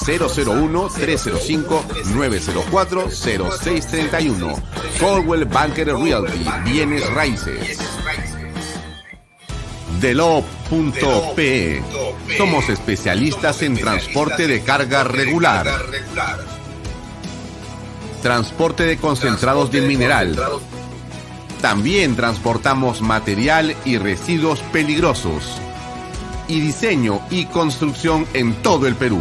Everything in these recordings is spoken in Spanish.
001-305-904-0631. Coldwell Banker Realty, bienes raíces. Delo.pe. Somos especialistas en transporte de carga regular. Transporte de concentrados de mineral. También transportamos material y residuos peligrosos y diseño y construcción en todo el Perú.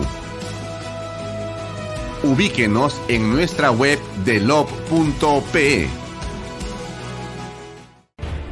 Ubíquenos en nuestra web de lob.pe.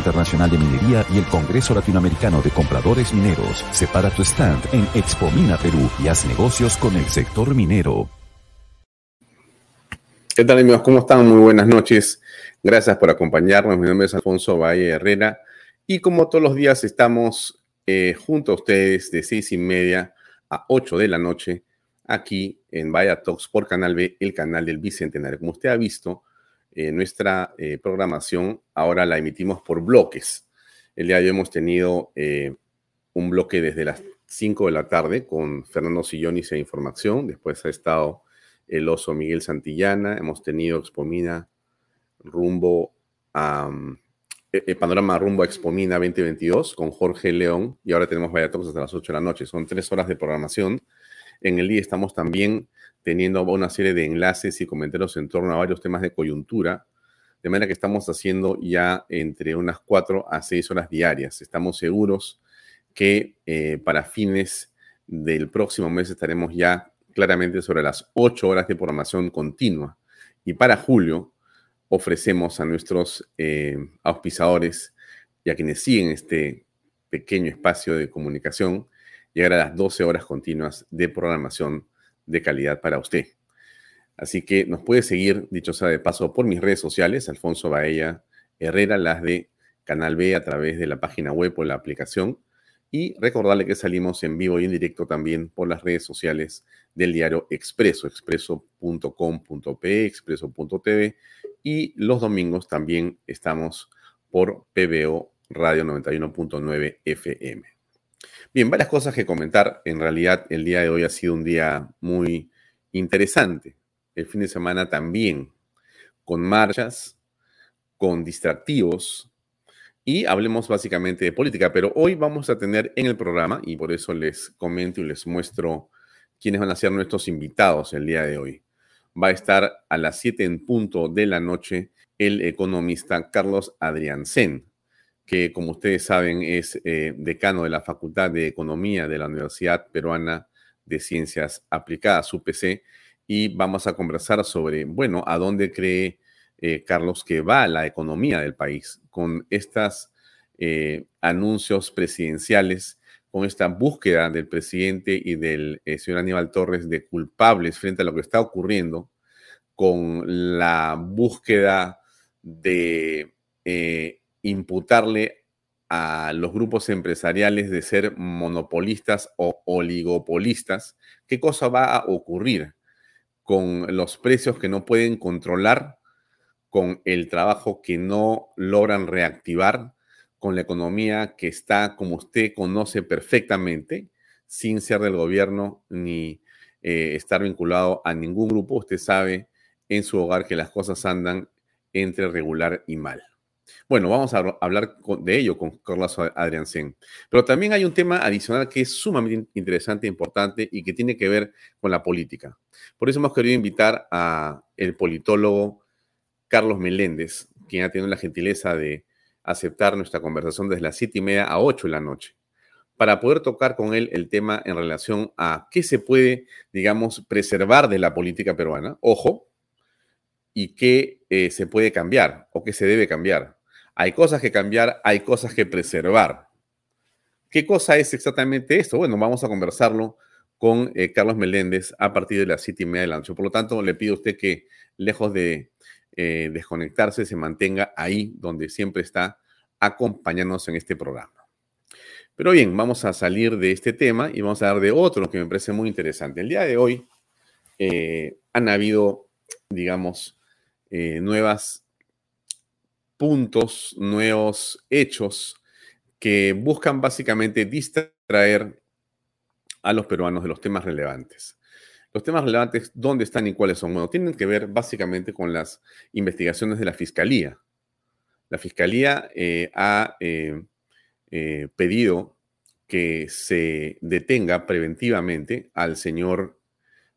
Internacional de Minería y el Congreso Latinoamericano de Compradores Mineros. Separa tu stand en Expo Mina Perú y haz negocios con el sector minero. ¿Qué tal amigos? ¿Cómo están? Muy buenas noches. Gracias por acompañarnos. Mi nombre es Alfonso Valle Herrera y como todos los días estamos eh, junto a ustedes de seis y media a ocho de la noche aquí en Vaya Talks por Canal B, el canal del Bicentenario. Como usted ha visto, eh, nuestra eh, programación ahora la emitimos por bloques. El día de hoy hemos tenido eh, un bloque desde las 5 de la tarde con Fernando Sillonis e Información. Después ha estado el oso Miguel Santillana. Hemos tenido Expomina rumbo a mm, Panorama rumbo a Expomina 2022 con Jorge León. Y ahora tenemos Vaya hasta las 8 de la noche. Son tres horas de programación. En el día estamos también teniendo una serie de enlaces y comentarios en torno a varios temas de coyuntura, de manera que estamos haciendo ya entre unas cuatro a seis horas diarias. Estamos seguros que eh, para fines del próximo mes estaremos ya claramente sobre las ocho horas de programación continua. Y para julio ofrecemos a nuestros eh, auspiciadores y a quienes siguen este pequeño espacio de comunicación llegar a las 12 horas continuas de programación de calidad para usted. Así que nos puede seguir, dicho sea de paso, por mis redes sociales, Alfonso Baella Herrera, las de Canal B a través de la página web o la aplicación. Y recordarle que salimos en vivo y en directo también por las redes sociales del diario Expreso, expreso.com.p, expreso.tv. Y los domingos también estamos por PBO Radio 91.9 FM. Bien, varias cosas que comentar. En realidad, el día de hoy ha sido un día muy interesante. El fin de semana también, con marchas, con distractivos y hablemos básicamente de política. Pero hoy vamos a tener en el programa, y por eso les comento y les muestro quiénes van a ser nuestros invitados el día de hoy. Va a estar a las 7 en punto de la noche el economista Carlos Adriansen que como ustedes saben es eh, decano de la Facultad de Economía de la Universidad Peruana de Ciencias Aplicadas, UPC, y vamos a conversar sobre, bueno, a dónde cree eh, Carlos que va la economía del país con estos eh, anuncios presidenciales, con esta búsqueda del presidente y del señor Aníbal Torres de culpables frente a lo que está ocurriendo, con la búsqueda de imputarle a los grupos empresariales de ser monopolistas o oligopolistas, ¿qué cosa va a ocurrir con los precios que no pueden controlar, con el trabajo que no logran reactivar, con la economía que está, como usted conoce perfectamente, sin ser del gobierno ni eh, estar vinculado a ningún grupo. Usted sabe en su hogar que las cosas andan entre regular y mal. Bueno, vamos a hablar de ello con Carlos Adriansen. Pero también hay un tema adicional que es sumamente interesante e importante y que tiene que ver con la política. Por eso hemos querido invitar a el politólogo Carlos Meléndez, quien ha tenido la gentileza de aceptar nuestra conversación desde las siete y media a ocho de la noche, para poder tocar con él el tema en relación a qué se puede, digamos, preservar de la política peruana, ojo, y qué eh, se puede cambiar o qué se debe cambiar. Hay cosas que cambiar, hay cosas que preservar. ¿Qué cosa es exactamente esto? Bueno, vamos a conversarlo con eh, Carlos Meléndez a partir de las siete y media de la noche. Por lo tanto, le pido a usted que, lejos de eh, desconectarse, se mantenga ahí donde siempre está acompañándonos en este programa. Pero bien, vamos a salir de este tema y vamos a hablar de otro que me parece muy interesante. El día de hoy eh, han habido, digamos, nuevos puntos, nuevos hechos que buscan básicamente distraer a los peruanos de los temas relevantes. Los temas relevantes, ¿dónde están y cuáles son? Bueno, tienen que ver básicamente con las investigaciones de la Fiscalía. La Fiscalía eh, ha eh, eh, pedido que se detenga preventivamente al señor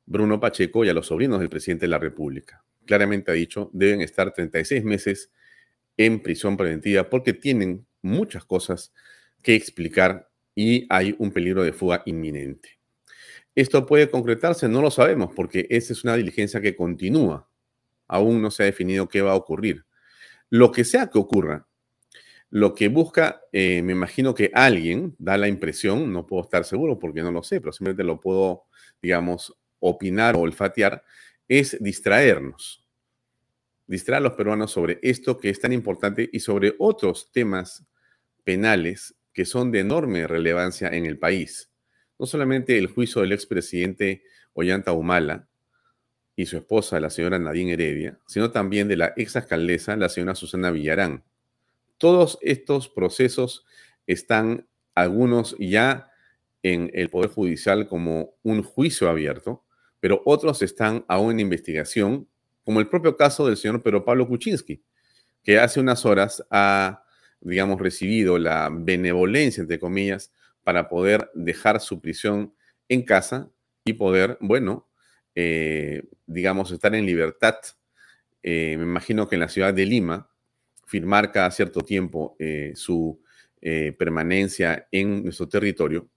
Bruno Pacheco y a los sobrinos del presidente de la República. Claramente ha dicho, deben estar 36 meses en prisión preventiva porque tienen muchas cosas que explicar y hay un peligro de fuga inminente. ¿Esto puede concretarse? No lo sabemos porque esa es una diligencia que continúa. Aún no se ha definido qué va a ocurrir. Lo que sea que ocurra, lo que busca, eh, me imagino que alguien da la impresión, no puedo estar seguro porque no lo sé, pero simplemente lo puedo, digamos, opinar o olfatear, es distraernos. Distraer a los peruanos sobre esto que es tan importante y sobre otros temas penales que son de enorme relevancia en el país no solamente el juicio del expresidente Ollanta Humala y su esposa, la señora Nadine Heredia, sino también de la ex alcaldesa, la señora Susana Villarán. Todos estos procesos están, algunos ya en el Poder Judicial como un juicio abierto, pero otros están aún en investigación, como el propio caso del señor Pedro Pablo Kuczynski, que hace unas horas ha, digamos, recibido la benevolencia, entre comillas, para poder dejar su prisión en casa y poder, bueno, eh, digamos, estar en libertad. Eh, me imagino que en la ciudad de Lima, firmar cada cierto tiempo eh, su permanencia en nuestro territorio,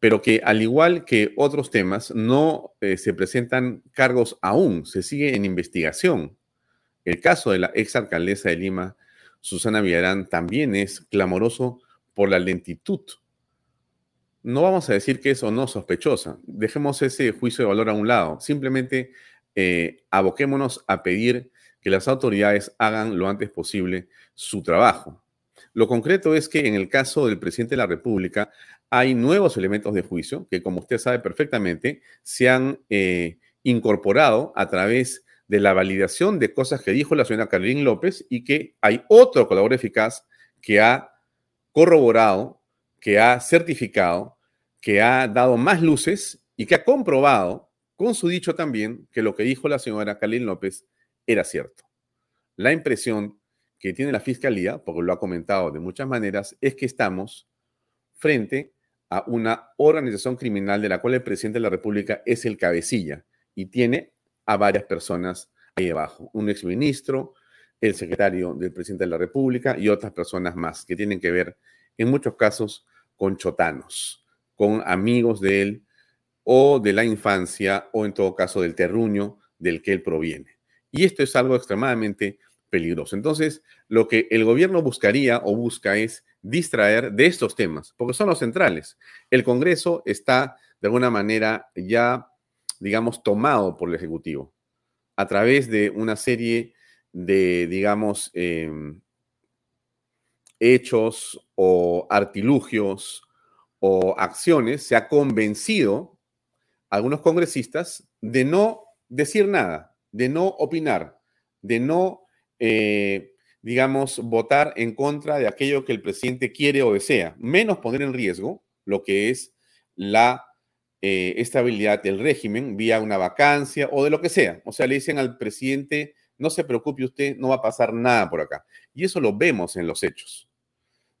pero que al igual que otros temas, no se presentan cargos aún, se sigue en investigación. El caso de la ex alcaldesa de Lima, Susana Villarán, también es clamoroso por la lentitud no vamos a decir que es o no sospechosa. Dejemos ese juicio de valor a un lado. Simplemente eh, aboquémonos a pedir que las autoridades hagan lo antes posible su trabajo. Lo concreto es que en el caso del presidente de la República hay nuevos elementos de juicio que, como usted sabe perfectamente, se han eh, incorporado a través de la validación de cosas que dijo la señora Carolín López y que hay otro colaborador eficaz que ha corroborado, que ha certificado que ha dado más luces y que ha comprobado con su dicho también que lo que dijo la señora Kalin López era cierto. La impresión que tiene la fiscalía, porque lo ha comentado de muchas maneras, es que estamos frente a una organización criminal de la cual el presidente de la República es el cabecilla y tiene a varias personas ahí debajo, un exministro, el secretario del presidente de la República y otras personas más que tienen que ver en muchos casos con chotanos con amigos de él o de la infancia o en todo caso del terruño del que él proviene. Y esto es algo extremadamente peligroso. Entonces, lo que el gobierno buscaría o busca es distraer de estos temas, porque son los centrales. El Congreso está de alguna manera ya, digamos, tomado por el Ejecutivo a través de una serie de, digamos, em, hechos o artilugios o acciones se ha convencido a algunos congresistas de no decir nada, de no opinar, de no, eh, digamos, votar en contra de aquello que el presidente quiere o desea, menos poner en riesgo lo que es la eh, estabilidad del régimen vía una vacancia o de lo que sea. O sea, le dicen al presidente, no se preocupe usted, no va a pasar nada por acá. Y eso lo vemos en los hechos.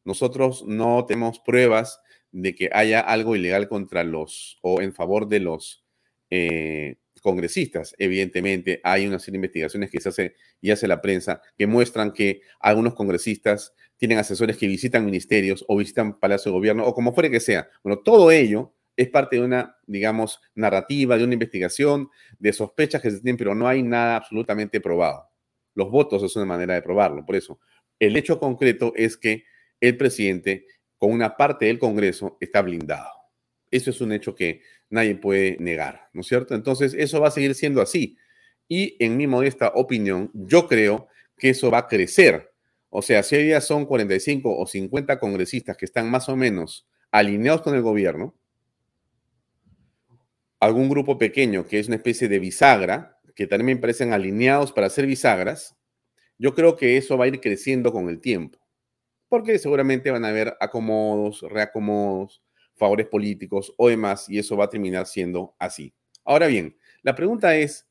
Nosotros no tenemos pruebas de que haya algo ilegal contra los o en favor de los eh, congresistas. Evidentemente, hay una serie de investigaciones que se hace y hace la prensa que muestran que algunos congresistas tienen asesores que visitan ministerios o visitan Palacio de Gobierno o como fuere que sea. Bueno, todo ello es parte de una, digamos, narrativa, de una investigación, de sospechas que se tienen, pero no hay nada absolutamente probado. Los votos es una manera de probarlo. Por eso, el hecho concreto es que el presidente, con una parte del Congreso, está blindado. Eso es un hecho que nadie puede negar, ¿no es cierto? Entonces, eso va a seguir siendo así. Y en mi modesta opinión, yo creo que eso va a crecer. O sea, si hoy día son 45 o 50 congresistas que están más o menos alineados con el gobierno, algún grupo pequeño que es una especie de bisagra, que también parecen alineados para ser bisagras, yo creo que eso va a ir creciendo con el tiempo, porque seguramente van a haber acomodos, reacomodos, favores políticos o demás, y eso va a terminar siendo así. Ahora bien, la pregunta es,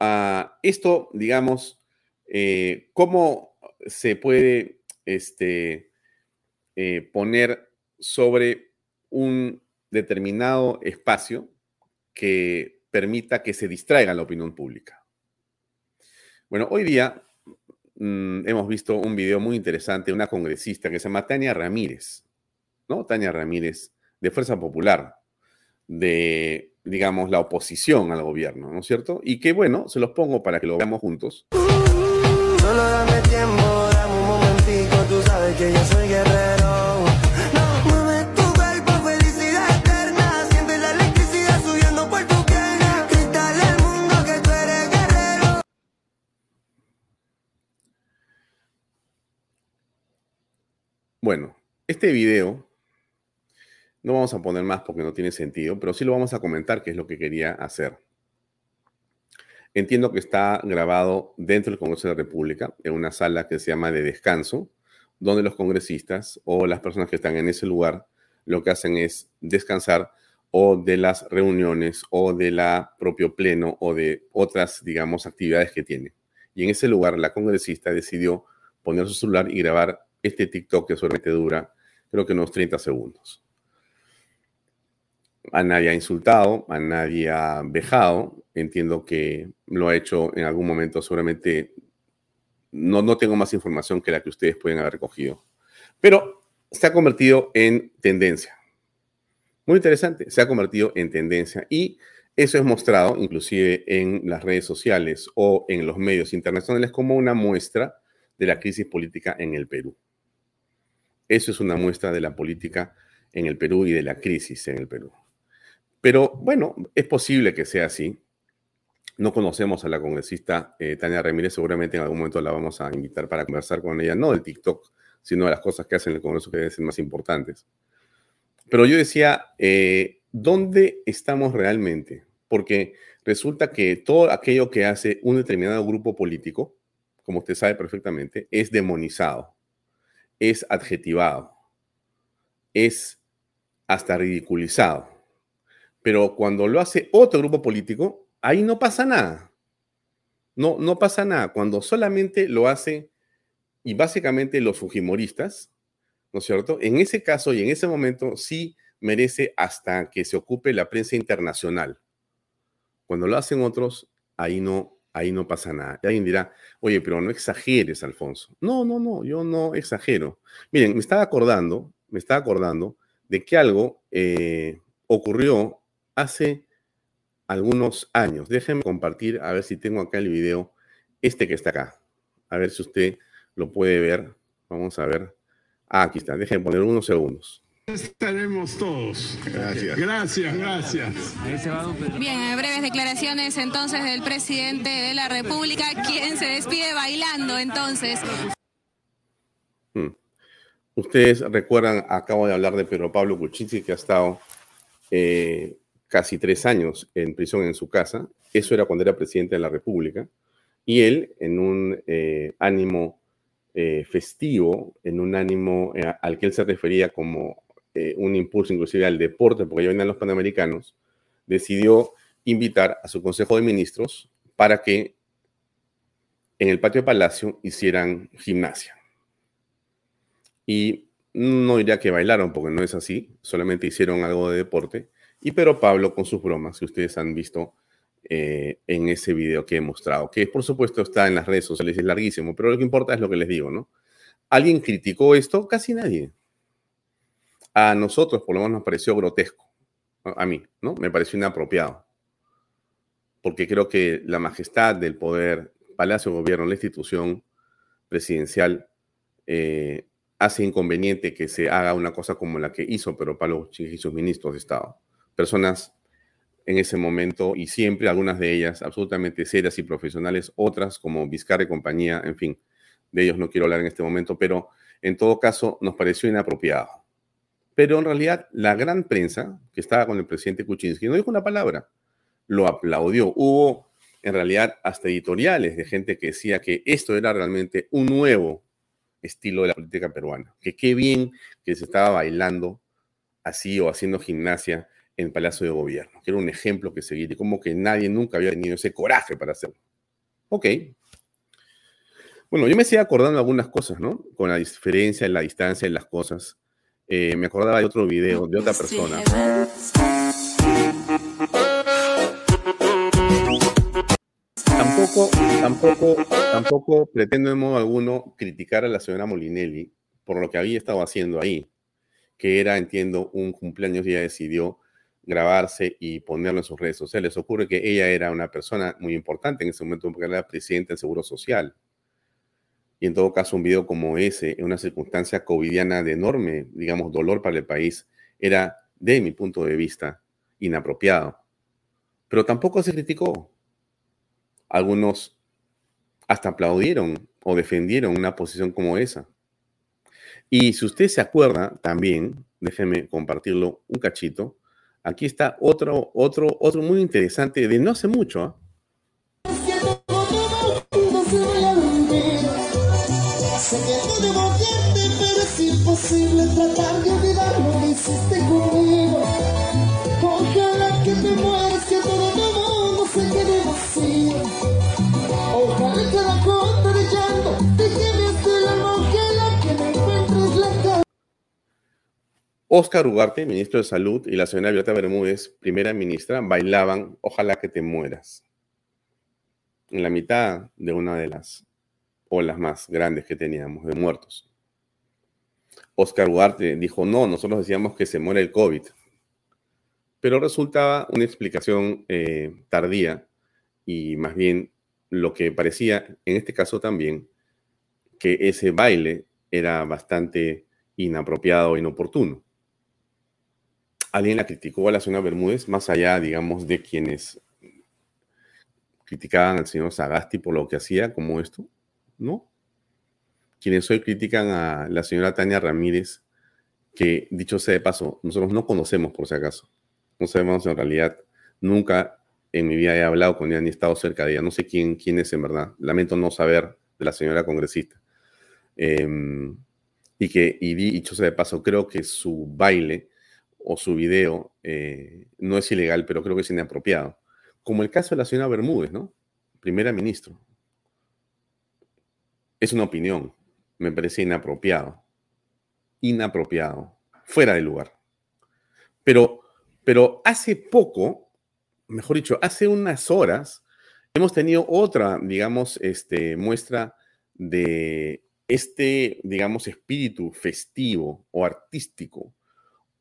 uh, esto, digamos, eh, ¿cómo se puede este, eh, poner sobre un determinado espacio que permita que se distraiga la opinión pública. Bueno, hoy día mm, hemos visto un video muy interesante de una congresista que se llama Tania Ramírez, ¿no? Tania Ramírez, de Fuerza Popular, de, digamos, la oposición al gobierno, ¿no es cierto? Y que, bueno, se los pongo para que lo veamos juntos. Solo dame tiempo, dame un momentico, tú sabes que yo soy guerrero. Bueno, este video no vamos a poner más porque no tiene sentido, pero sí lo vamos a comentar, que es lo que quería hacer. Entiendo que está grabado dentro del Congreso de la República, en una sala que se llama de descanso, donde los congresistas o las personas que están en ese lugar lo que hacen es descansar o de las reuniones o de la propio pleno o de otras, digamos, actividades que tiene. Y en ese lugar la congresista decidió poner su celular y grabar este TikTok que solamente dura, creo que unos 30 segundos. A nadie ha insultado, a nadie ha vejado. Entiendo que lo ha hecho en algún momento, seguramente no, no tengo más información que la que ustedes pueden haber recogido. Pero se ha convertido en tendencia. Muy interesante, se ha convertido en tendencia y eso es mostrado inclusive en las redes sociales o en los medios internacionales como una muestra de la crisis política en el Perú. Eso es una muestra de la política en el Perú y de la crisis en el Perú. Pero bueno, es posible que sea así. No conocemos a la congresista eh, Tania Ramírez, seguramente en algún momento la vamos a invitar para conversar con ella, no del TikTok, sino de las cosas que hace en el Congreso que deben ser más importantes. Pero yo decía, eh, ¿dónde estamos realmente? Porque resulta que todo aquello que hace un determinado grupo político, como usted sabe perfectamente, es demonizado es adjetivado, es hasta ridiculizado. Pero cuando lo hace otro grupo político, ahí no pasa nada. No, no pasa nada. Cuando solamente lo hace, y básicamente los fujimoristas, ¿no es cierto? En ese caso y en ese momento sí merece hasta que se ocupe la prensa internacional. Cuando lo hacen otros, ahí no, ahí no pasa nada. Y alguien dirá, oye, pero no exageres, Alfonso. No, no, no, yo no exagero. Miren, me estaba acordando, me estaba acordando de que algo eh, ocurrió hace algunos años. Déjenme compartir, a ver si tengo acá el video, este que está acá. A ver si usted lo puede ver. Vamos a ver. Ah, aquí está. Déjenme poner unos segundos. Estaremos todos. Gracias. Gracias, gracias. Bien, breves declaraciones entonces del presidente de la República, quien se despide bailando entonces. Hmm. Ustedes recuerdan, acabo de hablar de Pedro Pablo Kuczynski, que ha estado eh, casi tres años en prisión en su casa. Eso era cuando era presidente de la República. Y él, en un eh, ánimo eh, festivo, en un ánimo eh, al que él se refería como un impulso inclusive al deporte, porque ya venían los panamericanos, decidió invitar a su Consejo de Ministros para que en el patio de Palacio hicieran gimnasia. Y no diría que bailaron, porque no es así, solamente hicieron algo de deporte. Y pero Pablo con sus bromas, que ustedes han visto eh, en ese video que he mostrado, que por supuesto está en las redes sociales, es larguísimo, pero lo que importa es lo que les digo, ¿no? ¿Alguien criticó esto? Casi nadie. A nosotros, por lo menos, nos pareció grotesco. A mí, ¿no? Me pareció inapropiado. Porque creo que la majestad del poder, Palacio Gobierno, la institución presidencial, eh, hace inconveniente que se haga una cosa como la que hizo pero Pablo y sus ministros de Estado. Personas en ese momento y siempre, algunas de ellas absolutamente serias y profesionales, otras como Vizcarra y compañía, en fin, de ellos no quiero hablar en este momento, pero en todo caso nos pareció inapropiado. Pero en realidad la gran prensa que estaba con el presidente Kuczynski no dijo una palabra, lo aplaudió. Hubo en realidad hasta editoriales de gente que decía que esto era realmente un nuevo estilo de la política peruana. Que qué bien que se estaba bailando así o haciendo gimnasia en el Palacio de Gobierno, que era un ejemplo que seguir y como que nadie nunca había tenido ese coraje para hacerlo. Ok. Bueno, yo me estoy acordando algunas cosas, ¿no? Con la diferencia en la distancia en las cosas. Eh, me acordaba de otro video de otra persona. Tampoco, tampoco, tampoco pretendo en modo alguno criticar a la señora Molinelli por lo que había estado haciendo ahí, que era, entiendo, un cumpleaños y ella decidió grabarse y ponerlo en sus redes sociales. Ocurre que ella era una persona muy importante en ese momento porque era presidenta del Seguro Social. Y en todo caso, un video como ese, en una circunstancia covidiana de enorme, digamos, dolor para el país, era, de mi punto de vista, inapropiado. Pero tampoco se criticó. Algunos hasta aplaudieron o defendieron una posición como esa. Y si usted se acuerda también, déjeme compartirlo un cachito, Aquí está otro, otro, otro muy interesante de no hace mucho. Oscar Ugarte, ministro de Salud, y la señora Violeta Bermúdez, primera ministra, bailaban Ojalá que te mueras. En la mitad de una de las olas más grandes que teníamos de muertos. Oscar Ugarte dijo, no, nosotros decíamos que se muere el COVID. Pero resultaba una explicación eh, tardía y más bien lo que parecía, en este caso también, que ese baile era bastante inapropiado e inoportuno alguien la criticó a la señora Bermúdez, más allá, digamos, de quienes criticaban al señor Sagasti por lo que hacía, como esto, ¿no? Quienes hoy critican a la señora Tania Ramírez, que dicho sea de paso, nosotros no conocemos por si acaso. No sabemos en realidad, nunca en mi vida he hablado con ella ni he estado cerca de ella. No sé quién, quién es en verdad. Lamento no saber de la señora congresista. Em, y que, y dicho sea de paso, creo que su baile o su video eh, no es ilegal, pero creo que es inapropiado. Como el caso de la señora Bermúdez, ¿no? Primera ministro. Es una opinión. Me parece inapropiado. Inapropiado. Fuera de lugar. Pero, pero hace poco, mejor dicho, hace unas horas, hemos tenido otra, digamos, este, muestra de este, digamos, espíritu festivo o artístico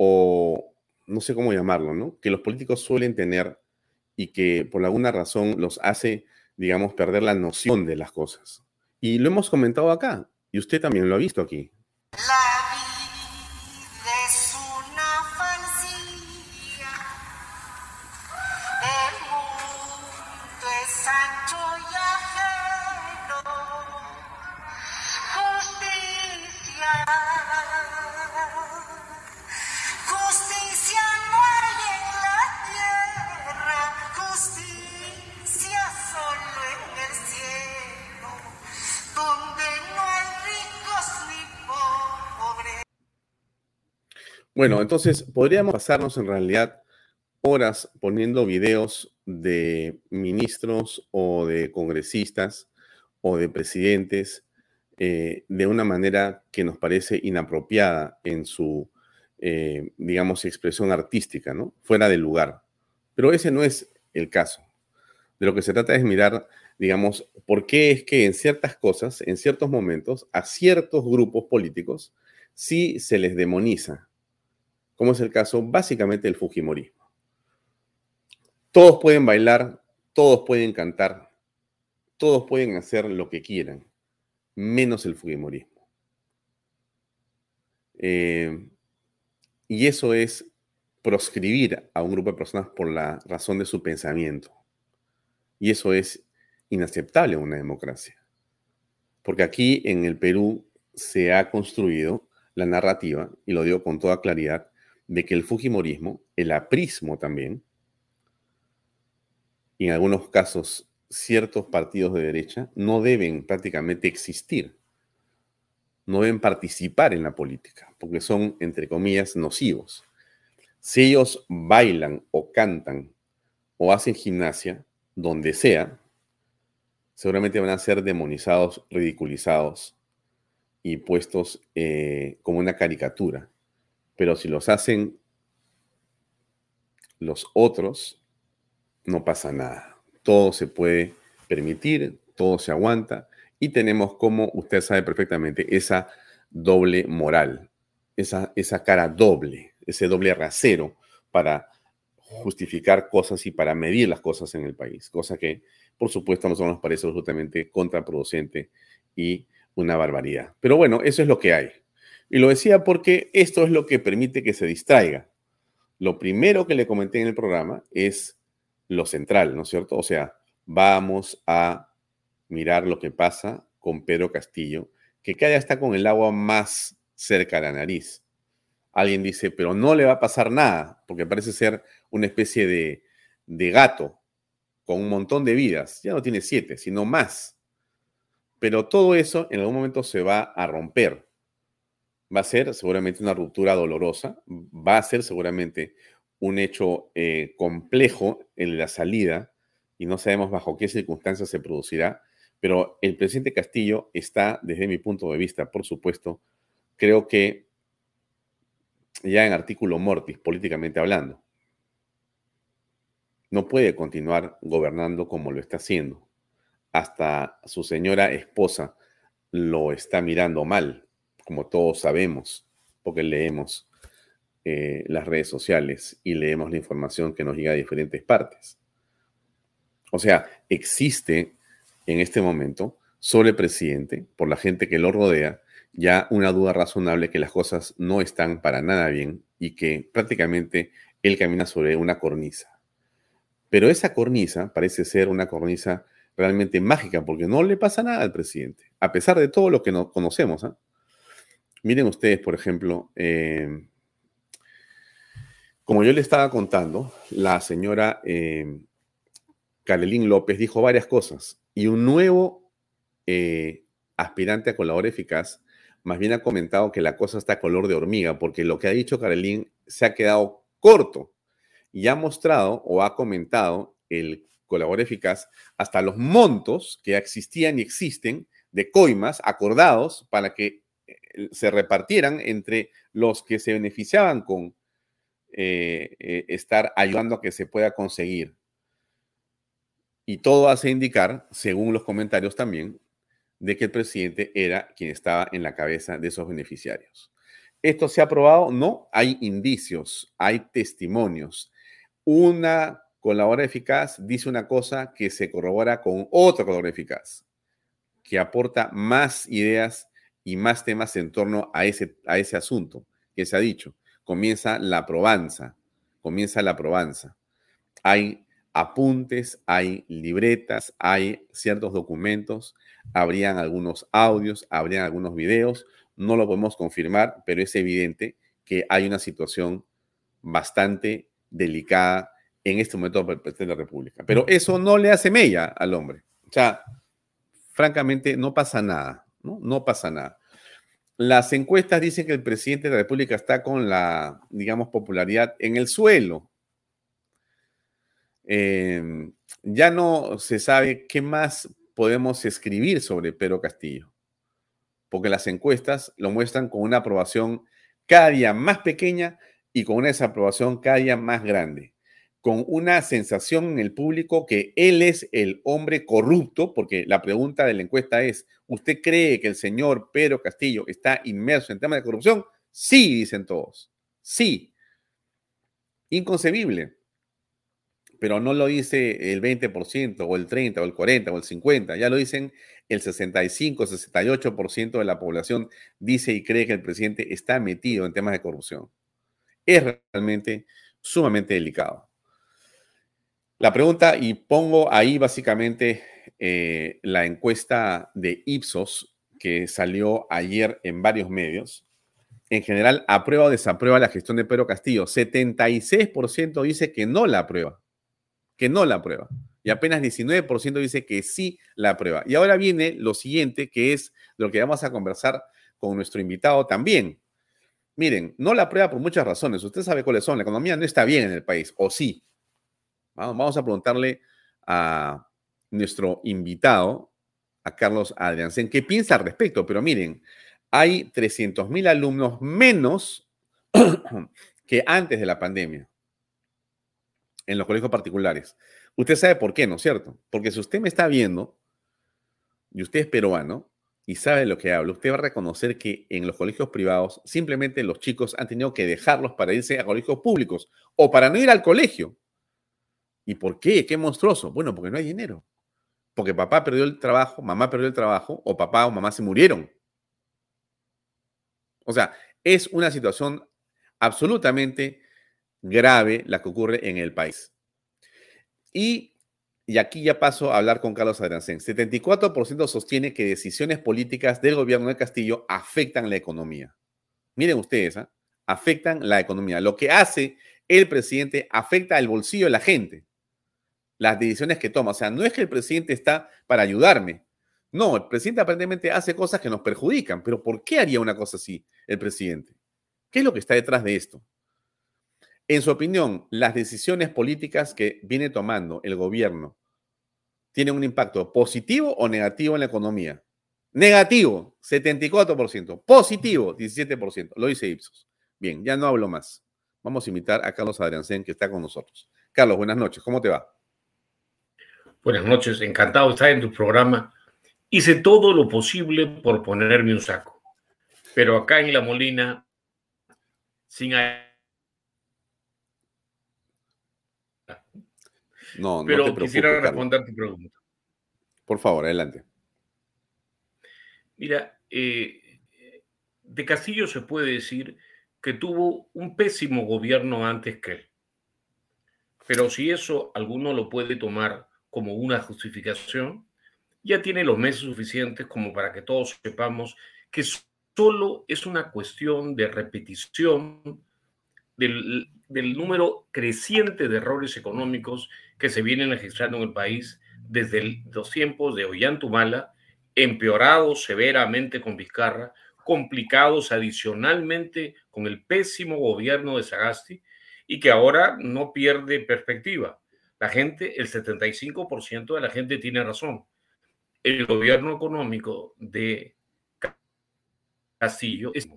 o no sé cómo llamarlo, ¿no? Que los políticos suelen tener y que por alguna razón los hace, digamos, perder la noción de las cosas. Y lo hemos comentado acá, y usted también lo ha visto aquí. Bueno, entonces podríamos pasarnos en realidad horas poniendo videos de ministros o de congresistas o de presidentes eh, de una manera que nos parece inapropiada en su, eh, digamos, expresión artística, ¿no? Fuera del lugar. Pero ese no es el caso. De lo que se trata es mirar, digamos, por qué es que en ciertas cosas, en ciertos momentos, a ciertos grupos políticos sí se les demoniza, como es el caso básicamente del Fujimorismo. Todos pueden bailar, todos pueden cantar, todos pueden hacer lo que quieran, menos el Fujimorismo. Eh, y eso es proscribir a un grupo de personas por la razón de su pensamiento. Y eso es inaceptable en una democracia. Porque aquí en el Perú se ha construido la narrativa, y lo digo con toda claridad, de que el Fujimorismo, el aprismo también, y en algunos casos ciertos partidos de derecha, no deben prácticamente existir, no deben participar en la política, porque son, entre comillas, nocivos. Si ellos bailan o cantan o hacen gimnasia, donde sea, seguramente van a ser demonizados, ridiculizados y puestos eh, como una caricatura. Pero si los hacen los otros, no pasa nada. Todo se puede permitir, todo se aguanta y tenemos, como usted sabe perfectamente, esa doble moral, esa, esa cara doble, ese doble rasero para justificar cosas y para medir las cosas en el país, cosa que, por supuesto, a nosotros nos parece absolutamente contraproducente y una barbaridad. Pero bueno, eso es lo que hay. Y lo decía porque esto es lo que permite que se distraiga. Lo primero que le comenté en el programa es lo central, ¿no es cierto? O sea, vamos a mirar lo que pasa con Pedro Castillo, que cada está con el agua más cerca de la nariz. Alguien dice, pero no le va a pasar nada, porque parece ser una especie de, de gato con un montón de vidas. Ya no tiene siete, sino más. Pero todo eso en algún momento se va a romper. Va a ser seguramente una ruptura dolorosa, va a ser seguramente un hecho eh, complejo en la salida y no sabemos bajo qué circunstancias se producirá, pero el presidente Castillo está, desde mi punto de vista, por supuesto, creo que ya en artículo mortis, políticamente hablando. No puede continuar gobernando como lo está haciendo hasta su señora esposa lo está mirando mal, como todos sabemos, porque leemos eh, las redes sociales y leemos la información que nos llega de diferentes partes. O sea, existe en este momento sobre el presidente, por la gente que lo rodea, ya una duda razonable que las cosas no están para nada bien y que prácticamente él camina sobre una cornisa. Pero esa cornisa parece ser una cornisa realmente mágica, porque no le pasa nada al presidente, a pesar de todo lo que no conocemos. ¿ah? Miren ustedes, por ejemplo, eh, como yo le estaba contando, la señora eh, López dijo varias cosas y un nuevo eh, aspirante a colaborador eficaz más bien ha comentado que la cosa está color de hormiga, porque lo que ha dicho Carolín se ha quedado corto y ha mostrado o ha comentado el colaborador eficaz, hasta los montos que existían y existen de coimas acordados para que se repartieran entre los que se beneficiaban con eh, eh, estar ayudando a que se pueda conseguir. Y todo hace indicar, según los comentarios también, de que el presidente era quien estaba en la cabeza de esos beneficiarios. ¿Esto se ha probado? No, hay indicios, hay testimonios. Una colaborador eficaz dice una cosa que se corrobora con otro colaborador eficaz, que aporta más ideas y más temas en torno a ese, a ese asunto que se ha dicho. Comienza la probanza, comienza la probanza. Hay apuntes, hay libretas, hay ciertos documentos, habrían algunos audios, habrían algunos videos, no lo podemos confirmar, pero es evidente que hay una situación bastante delicada en este momento de la República. Pero eso no le hace mella al hombre. O sea, francamente, no pasa nada, ¿no? Pasa nada. las encuestas dicen que el presidente de la República está con la, digamos, popularidad en el suelo. Em, ya no se sabe qué más podemos escribir sobre Pedro Castillo, porque las encuestas lo muestran con una aprobación cada día más pequeña y con una desaprobación cada día más grande con una sensación en el público que él es el hombre corrupto, porque la pregunta de la encuesta es, ¿usted cree que el señor Pedro Castillo está inmerso en temas de corrupción? Sí, dicen todos. Sí. Inconcebible. Pero no lo dice el 20% o el 30 o el 40 o el 50, ya lo dicen el 65, 68% de la población dice y cree que el presidente está metido en temas de corrupción. Es realmente sumamente delicado. La pregunta, y pongo ahí básicamente eh, la encuesta de Ipsos que salió ayer en varios medios. En general, ¿aprueba o desaprueba la gestión de Pedro Castillo? 76% dice que no la aprueba, que no la aprueba. Y apenas 19% dice que sí la aprueba. Y ahora viene lo siguiente, que es lo que vamos a conversar con nuestro invitado también. Miren, no la aprueba por muchas razones. Usted sabe cuáles son. La economía no está bien en el país, o sí. Vamos a preguntarle a nuestro invitado, a Carlos Adriansen, qué piensa al respecto. Pero miren, hay 300 mil alumnos menos que antes de la pandemia en los colegios particulares. Usted sabe por qué, ¿no es cierto? Porque si usted me está viendo y usted es peruano y sabe lo que hablo, usted va a reconocer que en los colegios privados simplemente los chicos han tenido que dejarlos para irse a colegios públicos o para no ir al colegio. ¿Y por qué? Qué monstruoso. Bueno, porque no hay dinero. Porque papá perdió el trabajo, mamá perdió el trabajo, o papá o mamá se murieron. O sea, es una situación absolutamente grave la que ocurre en el país. Y, y aquí ya paso a hablar con Carlos Adrancén. 74% sostiene que decisiones políticas del gobierno de Castillo afectan la economía. Miren ustedes, ¿ah? afectan la economía. Lo que hace el presidente afecta el bolsillo de la gente las decisiones que toma. O sea, no es que el presidente está para ayudarme. No, el presidente aparentemente hace cosas que nos perjudican. Pero ¿por qué haría una cosa así el presidente? ¿Qué es lo que está detrás de esto? En su opinión, las decisiones políticas que viene tomando el gobierno tienen un impacto positivo o negativo en la economía. Negativo, 74%. Positivo, 17%. Lo dice Ipsos. Bien, ya no hablo más. Vamos a invitar a Carlos Adriancén, que está con nosotros. Carlos, buenas noches. ¿Cómo te va? Buenas noches, encantado de estar en tu programa. Hice todo lo posible por ponerme un saco, pero acá en La Molina, sin... No, no pero quisiera responder tu pregunta. Por favor, adelante. Mira, eh, de Castillo se puede decir que tuvo un pésimo gobierno antes que él. Pero si eso alguno lo puede tomar como una justificación, ya tiene los meses suficientes como para que todos sepamos que solo es una cuestión de repetición del, número creciente de errores económicos que se vienen registrando en el país desde los tiempos de Ollantumala, empeorados severamente con Vizcarra, complicados adicionalmente con el pésimo gobierno de Sagasti y que ahora no pierde perspectiva. La gente, el 75% de la gente tiene razón. El gobierno económico de Castillo es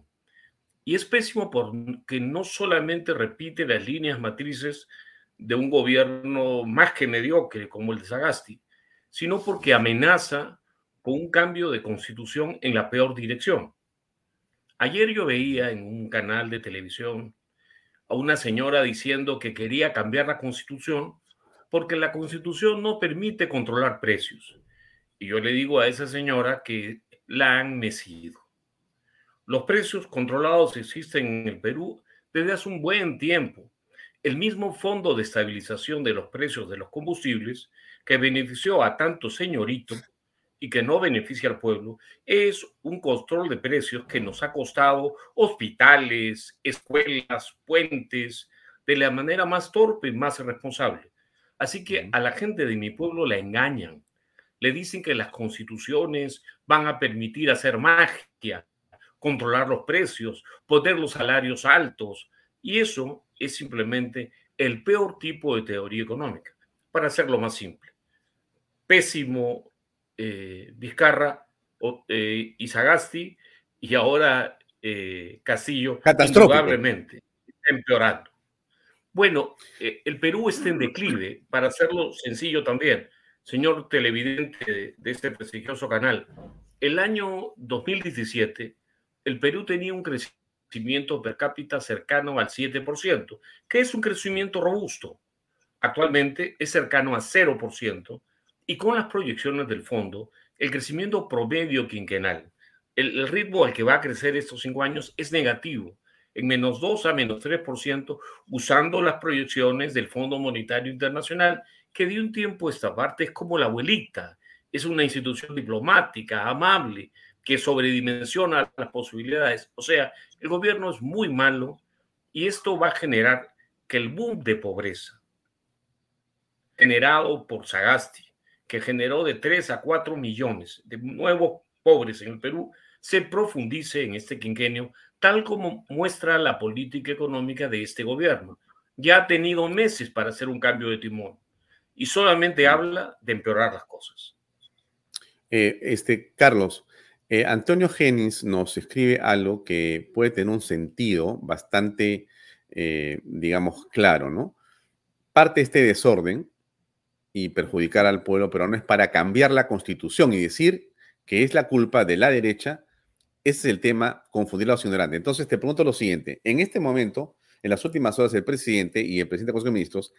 y es pésimo porque no solamente repite las líneas matrices de un gobierno más que mediocre como el de Sagasti, sino porque amenaza con un cambio de constitución en la peor dirección. Ayer yo veía en un canal de televisión a una señora diciendo que quería cambiar la constitución porque la constitución no permite controlar precios. Y yo le digo a esa señora que la han mecido. Los precios controlados existen en el Perú desde hace un buen tiempo. El mismo Fondo de Estabilización de los Precios de los Combustibles, que benefició a tanto señorito y que no beneficia al pueblo, es un control de precios que nos ha costado hospitales, escuelas, puentes, de la manera más torpe y más irresponsable. Así que a la gente de mi pueblo la engañan. Le dicen que las constituciones van a permitir hacer magia controlar los precios, poner los salarios altos. Y eso es simplemente el peor tipo de teoría económica, para hacerlo más simple. Pésimo eh, Vizcarra eh, y Sagasti y ahora eh, Castillo, indudablemente, empeorando. Bueno, eh, el Perú está en declive, para hacerlo sencillo también, señor televidente de, este prestigioso canal. El año 2017, el Perú tenía un crecimiento per cápita cercano al 7%, que es un crecimiento robusto. Actualmente es cercano a 0%, y con las proyecciones del fondo, el crecimiento promedio quinquenal, el, el ritmo al que va a crecer estos cinco años es negativo en menos 2 a menos 3%, usando las proyecciones del Fondo Monetario Internacional, que de un tiempo esta parte es como la abuelita, es una institución diplomática, amable, que sobredimensiona las posibilidades. O sea, el gobierno es muy malo y esto va a generar que el boom de pobreza generado por Sagasti, que generó de 3 a 4 millones de nuevos pobres en el Perú, se profundice en este quinquenio tal como muestra la política económica de este gobierno. Ya ha tenido meses para hacer un cambio de timón y solamente habla de empeorar las cosas. Eh, este, Carlos, eh, Antonio Genis nos escribe algo que puede tener un sentido bastante, eh, digamos, claro, ¿no? Parte de este desorden y perjudicar al pueblo, pero no es para cambiar la constitución y decir que es la culpa de la derecha ese es el tema, confundir a los ignorantes. Entonces, te pregunto lo siguiente. En este momento, en las últimas horas, el presidente y el presidente del Consejo Ministros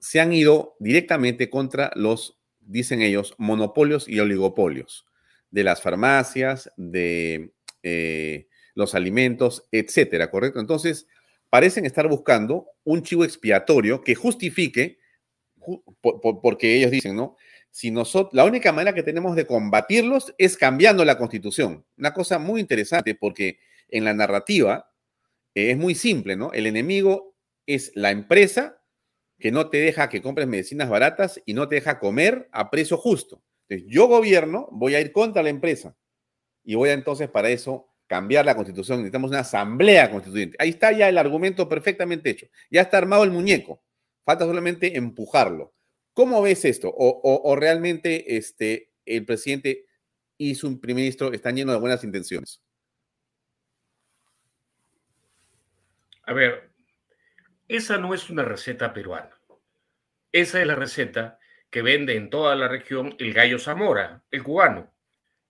se han ido directamente contra los, dicen ellos, monopolios y oligopolios de las farmacias, de eh, los alimentos, etcétera, ¿correcto? Entonces, parecen estar buscando un chivo expiatorio que justifique, porque ellos dicen, ¿no? Si nosotros, la única manera que tenemos de combatirlos es cambiando la constitución. Una cosa muy interesante porque en la narrativa eh, es muy simple, ¿no? El enemigo es la empresa que no te deja que compres medicinas baratas y no te deja comer a precio justo. Entonces, yo gobierno, voy a ir contra la empresa y voy a entonces para eso cambiar la constitución. Necesitamos una asamblea constituyente. Ahí está ya el argumento perfectamente hecho. Ya está armado el muñeco. Falta solamente empujarlo. ¿Cómo ves esto? ¿O, realmente este, el presidente y su primer ministro están llenos de buenas intenciones? A ver, esa no es una receta peruana. Esa es la receta que vende en toda la región el gallo Zamora, el cubano,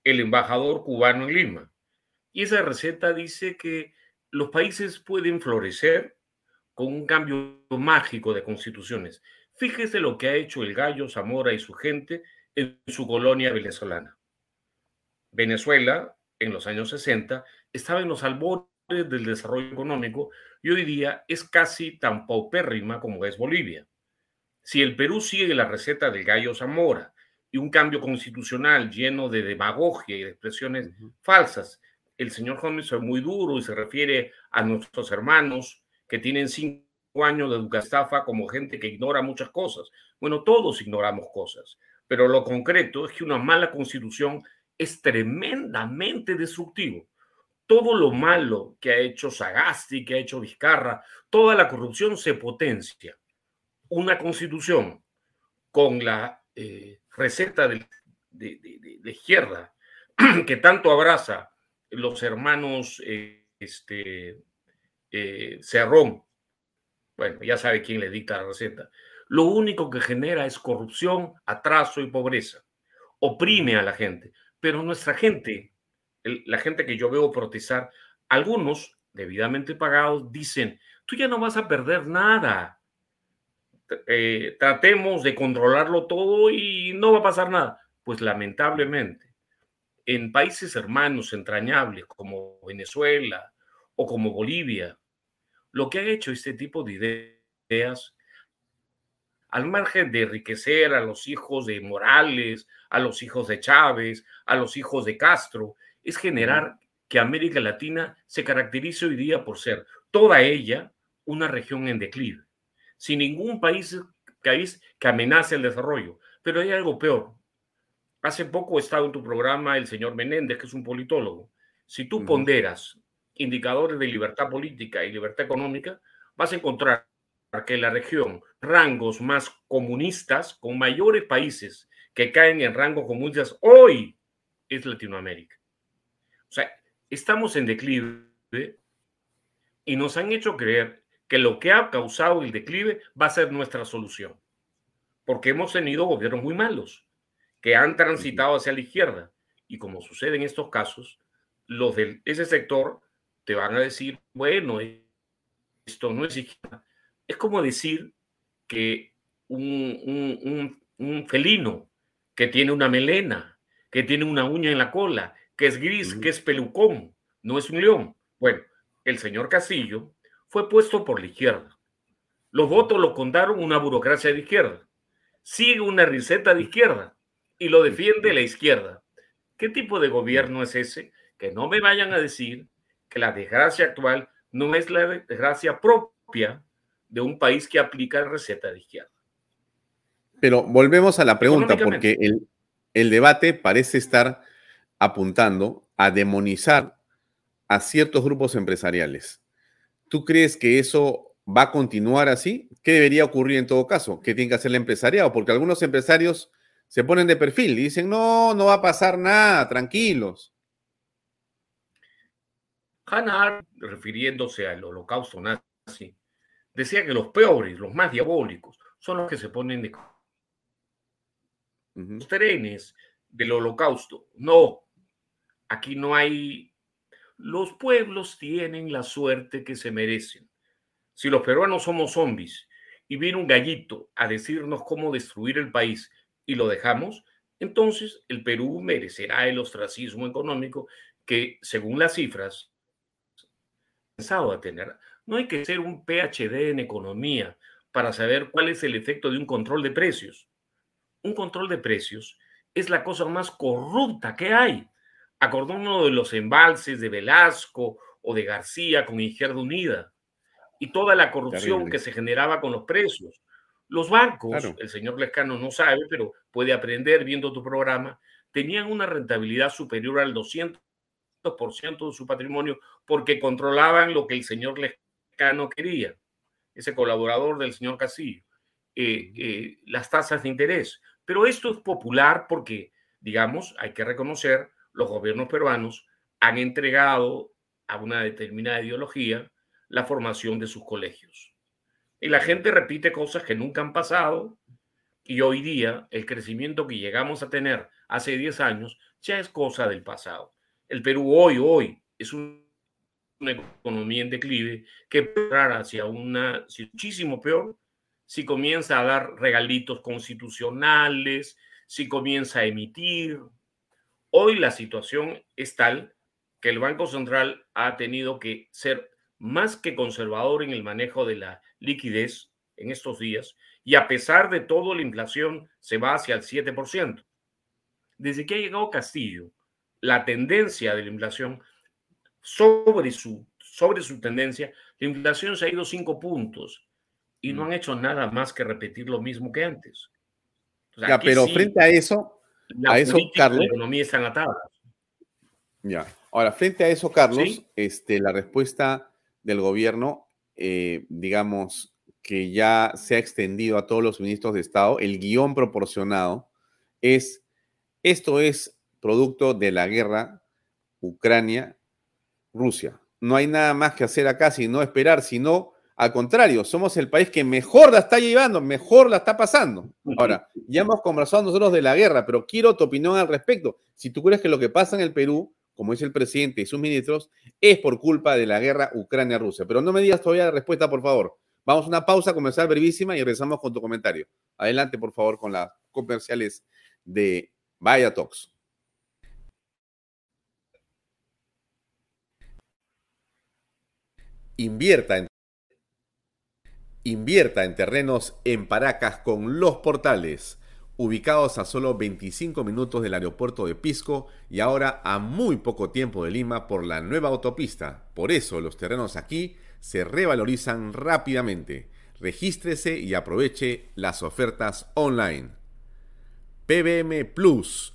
el embajador cubano en Lima. Y esa receta dice que los países pueden florecer con un cambio mágico de constituciones. Fíjese lo que ha hecho el gallo Zamora y su gente en su colonia venezolana. Venezuela, en los años 60, estaba en los albores del desarrollo económico y hoy día es casi tan paupérrima como es Bolivia. Si el Perú sigue la receta del gallo Zamora y un cambio constitucional lleno de demagogia y de expresiones falsas, el señor Holmes es muy duro y se refiere a nuestros hermanos que tienen cinco años de educastafa como gente que ignora muchas cosas. Bueno, todos ignoramos cosas, pero lo concreto es que una mala constitución es tremendamente destructivo. Todo lo malo que ha hecho Sagasti, que ha hecho Vizcarra, toda la corrupción se potencia. Una constitución con la eh, receta de, de, izquierda que tanto abraza los hermanos eh, este, eh, Cerrón bueno, ya sabe quién le dicta la receta. Lo único que genera es corrupción, atraso y pobreza. Oprime a la gente. Pero nuestra gente, la gente que yo veo protestar, algunos debidamente pagados dicen, tú ya no vas a perder nada. Eh, tratemos de controlarlo todo y no va a pasar nada. Pues lamentablemente, en países hermanos entrañables como Venezuela o como Bolivia, lo que ha hecho este tipo de ideas, al margen de enriquecer a los hijos de Morales, a los hijos de Chávez, a los hijos de Castro, es generar que América Latina se caracterice hoy día por ser toda ella una región en declive, sin ningún país, país que amenace el desarrollo. Pero hay algo peor. Hace poco estaba en tu programa el señor Menéndez, que es un politólogo. Si tú ponderas indicadores de libertad política y libertad económica, vas a encontrar que la región, rangos más comunistas, con mayores países que caen en rangos comunistas, hoy es Latinoamérica. O sea, estamos en declive y nos han hecho creer que lo que ha causado el declive va a ser nuestra solución. Porque hemos tenido gobiernos muy malos que han transitado hacia la izquierda. Y como sucede en estos casos, los de ese sector te van a decir, bueno, esto no es izquierda. Es como decir que un, un felino que tiene una melena, que tiene una uña en la cola, que es gris, que es pelucón, no es un león. Bueno, el señor Castillo fue puesto por la izquierda. Los votos lo contaron una burocracia de izquierda. Sigue una riseta de izquierda y lo defiende la izquierda. ¿Qué tipo de gobierno es ese? Que no me vayan a decir que la desgracia actual no es la desgracia propia de un país que aplica receta de izquierda. Pero volvemos a la pregunta, porque el, el debate parece estar apuntando a demonizar a ciertos grupos empresariales. ¿Tú crees que eso va a continuar así? ¿Qué debería ocurrir en todo caso? ¿Qué tiene que hacer el empresariado? Porque algunos empresarios se ponen de perfil y dicen, no, no va a pasar nada, tranquilos. Hannah, refiriéndose al holocausto nazi, decía que los peores, los más diabólicos, son los que se ponen de los trenes del holocausto. No, aquí no hay... Los pueblos tienen la suerte que se merecen. Si los peruanos somos zombies y viene un gallito a decirnos cómo destruir el país y lo dejamos, entonces el Perú merecerá el ostracismo económico que, según las cifras, pensado a tener. No hay que ser un PhD en economía para saber cuál es el efecto de un control de precios. Un control de precios es la cosa más corrupta que hay. Acordémonos de los embalses de Velasco o de García con Izquierda Unida y toda la corrupción que se generaba con los precios. Los bancos, el señor Lescano no sabe, pero puede aprender viendo tu programa, tenían una rentabilidad superior al 200% de su patrimonio porque controlaban lo que el señor Lescano quería, ese colaborador del señor Casillo, eh, eh, las tasas de interés. Pero esto es popular porque, digamos, hay que reconocer, los gobiernos peruanos han entregado a una determinada ideología la formación de sus colegios. Y la gente repite cosas que nunca han pasado y hoy día el crecimiento que llegamos a tener hace 10 años ya es cosa del pasado. El Perú hoy, hoy, es una economía en declive que puede hacia una muchísimo peor si comienza a dar regalitos constitucionales, si comienza a emitir. Hoy la situación es tal que el Banco Central ha tenido que ser más que conservador en el manejo de la liquidez en estos días y a pesar de todo la inflación se va hacia el 7%. Desde que ha llegado Castillo, la tendencia de la inflación sobre su, sobre su tendencia, la inflación se ha ido 5 puntos y no mm. han hecho nada más que repetir lo mismo que antes. ya, pero frente a eso, a eso, Carlos. La economía están atadas. Ya. Ahora, frente a eso, Carlos, este, la respuesta del gobierno eh, digamos, que ya se ha extendido a todos los ministros de Estado, el guion proporcionado es, esto es producto de la guerra Ucrania-Rusia. No hay nada más que hacer acá, sino esperar, sino al contrario, somos el país que mejor la está llevando, mejor la está pasando. Ahora, ya hemos conversado nosotros de la guerra, pero quiero tu opinión al respecto. Si tú crees que lo que pasa en el Perú como dice el presidente y sus ministros, es por culpa de la guerra Ucrania-Rusia. Pero no me digas todavía la respuesta, por favor. Vamos a una pausa comercial brevísima y regresamos con tu comentario. Adelante, por favor, con las comerciales de Vaya Talks. Invierta en, terrenos en Paracas con los portales ubicados a solo 25 minutos del aeropuerto de Pisco y ahora a muy poco tiempo de Lima por la nueva autopista. Por eso los terrenos aquí se revalorizan rápidamente. Regístrese y aproveche las ofertas online. PBM Plus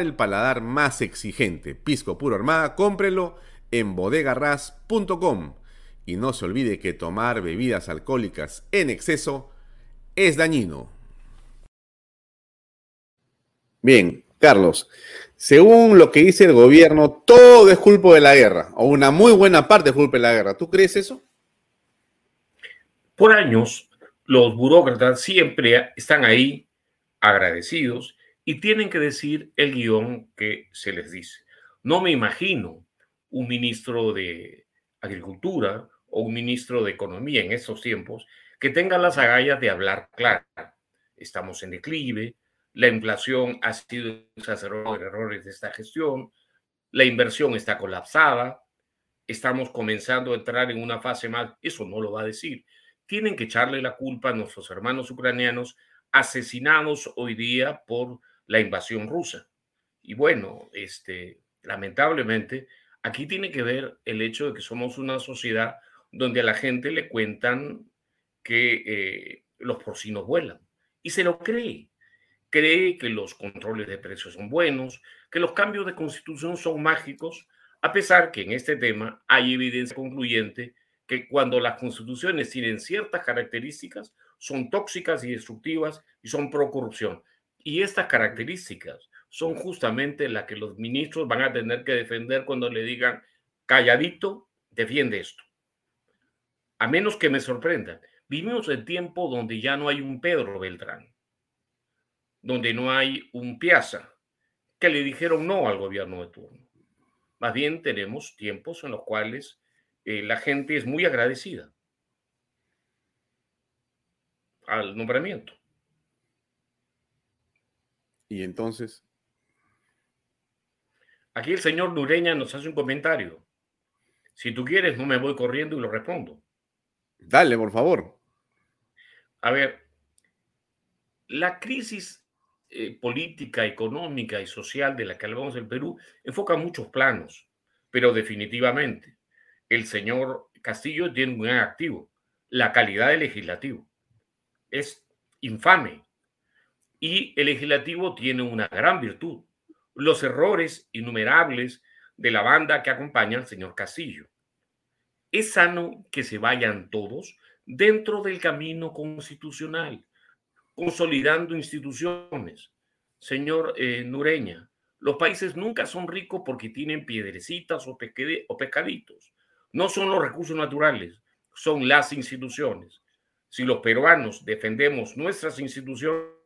el paladar más exigente. Pisco Puro Armada, cómprelo en bodegarras.com. Y no se olvide que tomar bebidas alcohólicas en exceso es dañino. Bien, Carlos, según lo que dice el gobierno, todo es culpa de la guerra, o una muy buena parte es culpa de la guerra. ¿Tú crees eso? Por años, los burócratas siempre están ahí agradecidos y tienen que decir el guion que se les dice. No me imagino un ministro de Agricultura o un ministro de Economía en estos tiempos que tenga las agallas de hablar claro. Estamos en declive, la inflación ha sido exacerbada por errores de esta gestión, la inversión está colapsada, estamos comenzando a entrar en una fase más, eso no lo va a decir. Tienen que echarle la culpa a nuestros hermanos ucranianos asesinados hoy día por la invasión rusa. Y bueno, este, lamentablemente, aquí tiene que ver el hecho de que somos una sociedad donde a la gente le cuentan que eh, los porcinos vuelan y se lo cree. Cree que los controles de precios son buenos, que los cambios de constitución son mágicos, a pesar que en este tema hay evidencia concluyente que cuando las constituciones tienen ciertas características, son tóxicas y destructivas y son pro corrupción. Y estas características son justamente las que los ministros van a tener que defender cuando le digan, calladito, defiende esto. A menos que me sorprenda. Vivimos en tiempo donde ya no hay un Pedro Beltrán, donde no hay un Piazza, que le dijeron no al gobierno de turno. Más bien tenemos tiempos en los cuales eh, la gente es muy agradecida al nombramiento. Y entonces. Aquí el señor Nureña nos hace un comentario. Si tú quieres, no me voy corriendo y lo respondo. Dale, por favor. A ver, la crisis eh, política, económica y social de la que hablamos en Perú enfoca muchos planos, pero definitivamente el señor Castillo tiene un gran activo, la calidad del legislativo. Es infame y el legislativo tiene una gran virtud, los errores innumerables de la banda que acompaña al señor Castillo. Es sano que se vayan todos dentro del camino constitucional, consolidando instituciones. Señor eh, Nureña, los países nunca son ricos porque tienen piedrecitas o, o pescaditos. No son los recursos naturales, son las instituciones. Si los peruanos defendemos nuestras instituciones,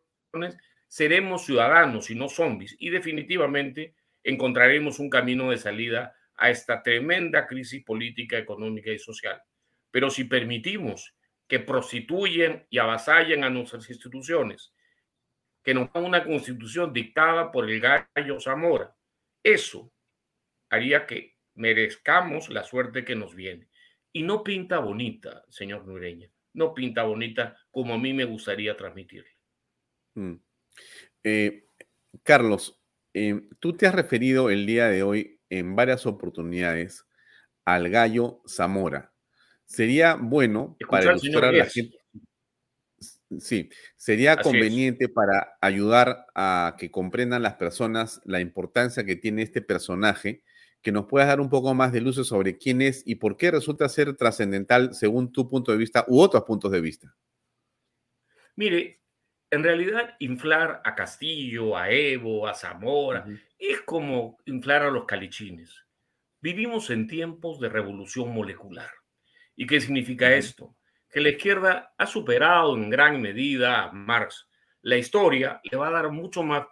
seremos ciudadanos y no zombies y definitivamente encontraremos un camino de salida a esta tremenda crisis política, económica y social. Pero si permitimos que prostituyen y avasallen a nuestras instituciones, que nos dan una constitución dictada por el gallo Zamora, eso haría que merezcamos la suerte que nos viene. Y no pinta bonita, señor Nureña, no pinta bonita como a mí me gustaría transmitirle. Mm. Eh, Carlos, eh, tú te has referido el día de hoy en varias oportunidades al gallo Zamora. Sería bueno para ilustrar a la gente. Sí, sería conveniente para ayudar a que comprendan las personas la importancia que tiene este personaje, que nos puedas dar un poco más de luz sobre quién es y por qué resulta ser trascendental según tu punto de vista u otros puntos de vista. Mire, en realidad inflar a Castillo, a Evo, a Zamora, es como inflar a los calichines. Vivimos en tiempos de revolución molecular. ¿Y qué significa esto? Que la izquierda ha superado en gran medida a Marx. La historia le va a dar mucho más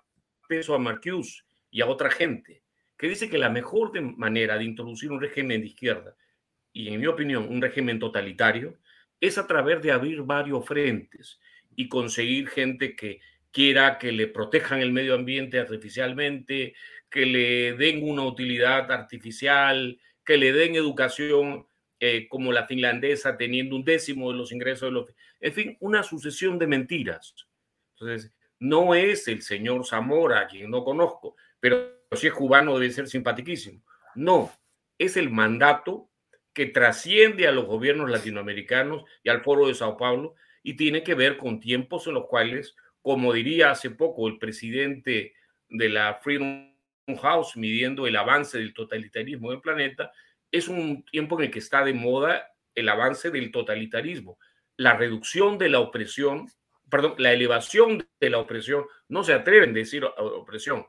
peso a Marcuse y a otra gente, que dice que la mejor manera de introducir un régimen de izquierda, y en mi opinión un régimen totalitario, es a través de abrir varios frentes y conseguir gente que quiera que le protejan el medio ambiente artificialmente, que le den una utilidad artificial, que le den educación eh, como la finlandesa, teniendo un décimo de los ingresos de los... En fin, una sucesión de mentiras. Entonces, no es el señor Zamora, a quien no conozco, pero si es cubano debe ser simpaticísimo. No, es el mandato que trasciende a los gobiernos latinoamericanos y al foro de Sao Paulo y tiene que ver con tiempos en los cuales, como diría hace poco el presidente de la Freedom House midiendo el avance del totalitarismo del planeta, es un tiempo en el que está de moda el avance del totalitarismo, la reducción de la opresión, perdón, la elevación de la opresión, no se atreven a decir opresión,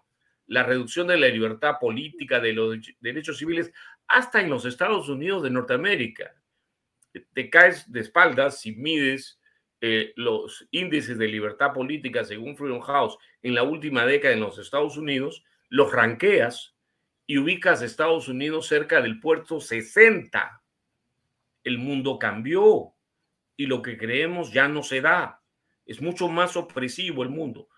la reducción de la libertad política, de los derechos civiles, hasta en los Estados Unidos de Norteamérica. Te caes de espaldas si mides eh, los índices de libertad política según Freedom House en la última década en los Estados Unidos, los ranqueas y ubicas a Estados Unidos cerca del puerto 60. El mundo cambió y lo que creemos ya no se da. Es mucho más opresivo el mundo.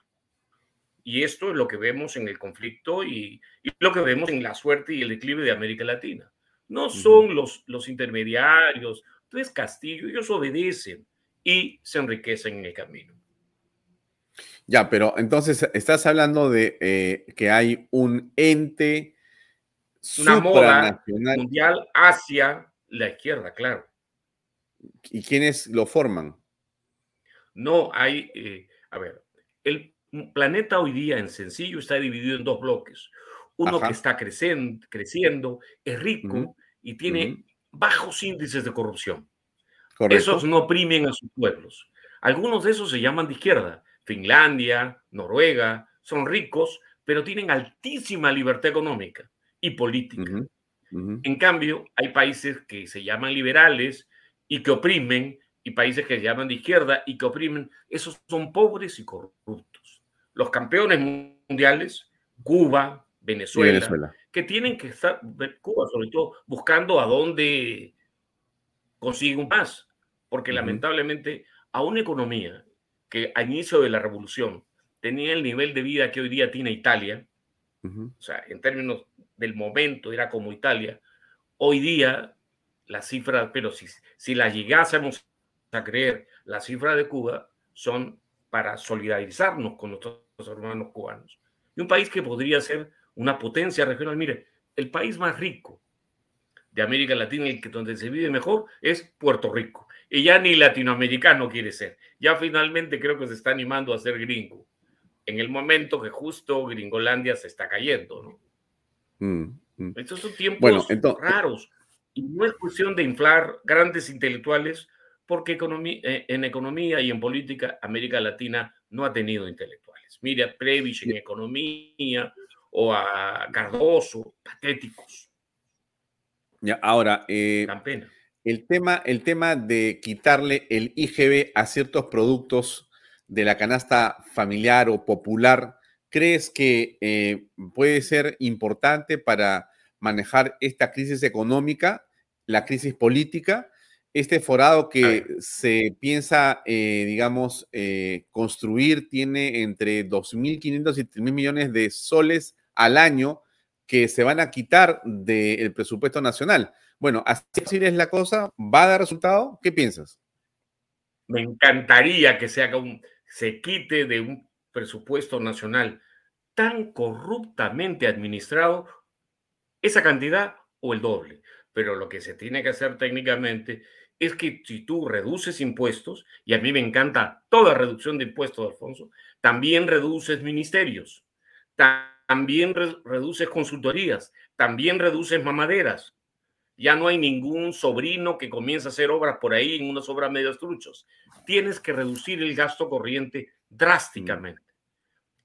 Y esto es lo que vemos en el conflicto y, lo que vemos en la suerte y el declive de América Latina. No son los, los intermediarios, entonces Castillo, ellos obedecen y se enriquecen en el camino. Ya, pero entonces estás hablando de eh, que hay un ente una moda mundial hacia la izquierda, claro. ¿Y quiénes lo forman? No, hay, eh, a ver, el planeta hoy día en sencillo está dividido en dos bloques. Uno que está creciendo, creciendo es rico y tiene bajos índices de corrupción. Esos no oprimen a sus pueblos. Algunos de esos se llaman de izquierda. Finlandia, Noruega, son ricos, pero tienen altísima libertad económica y política. En cambio, hay países que se llaman liberales y que oprimen, y países que se llaman de izquierda y que oprimen. Esos son pobres y corruptos. Los campeones mundiales, Cuba, Venezuela, que tienen que estar, Cuba sobre todo, buscando a dónde consiguen más, porque lamentablemente a una economía que al inicio de la revolución tenía el nivel de vida que hoy día tiene Italia, o sea, en términos del momento era como Italia, hoy día las cifras, pero si, si las llegásemos a creer, las cifras de Cuba son para solidarizarnos con nuestros hermanos cubanos. Y un país que podría ser una potencia regional. Mire, el país más rico de América Latina, y que donde se vive mejor, es Puerto Rico. Y ya ni latinoamericano quiere ser. Ya finalmente creo que se está animando a ser gringo. En el momento que justo Gringolandia se está cayendo, ¿no? Mm, mm. Estos son tiempos raros. Y no es cuestión de inflar grandes intelectuales, porque eh, en economía y en política América Latina no ha tenido intelectuales. Mire a Previch en economía o a Cardoso, patéticos. Ya, ahora, eh, El, tema, el tema de quitarle el IGB a ciertos productos de la canasta familiar o popular crees que eh, puede ser importante para manejar esta crisis económica, la crisis política? Este forado que se piensa, eh, digamos, eh, construir tiene entre 2.500 y 3.000 millones de soles al año que se van a quitar del presupuesto nacional. Bueno, así es la cosa, ¿va a dar resultado? ¿Qué piensas? Me encantaría que se haga un, se quite de un presupuesto nacional tan corruptamente administrado esa cantidad o el doble. Pero lo que se tiene que hacer técnicamente es que si tú reduces impuestos, y a mí me encanta toda reducción de impuestos, Alfonso, también reduces ministerios, también reduces consultorías, también reduces mamaderas. Ya no hay ningún sobrino que comience a hacer obras por ahí en unas obras medio truchos. Tienes que reducir el gasto corriente mm. drásticamente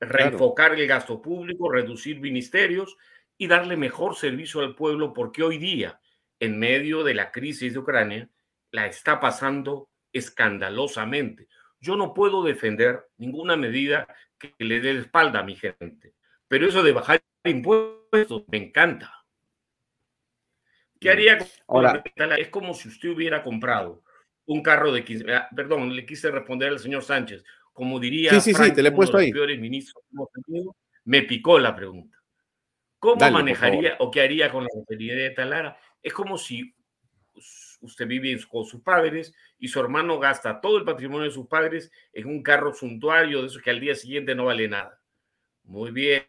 reenfocar el gasto público, reducir ministerios y darle mejor servicio al pueblo, porque hoy día, en medio de la crisis de Ucrania, la está pasando escandalosamente. Yo no puedo defender ninguna medida que le dé espalda a mi gente, pero eso de bajar impuestos me encanta. ¿Qué haría? Ahora, es como si usted hubiera comprado un carro de 15, ah, perdón, le quise responder al señor Sánchez, como diría sí, sí, sí, te le he puesto ahí. peores ministros me picó la pregunta. ¿Cómo manejaría o qué haría con la refinería de Talara? Es como si usted vive con sus padres y su hermano gasta todo el patrimonio de sus padres en un carro suntuario de esos que al día siguiente no vale nada. Muy bien,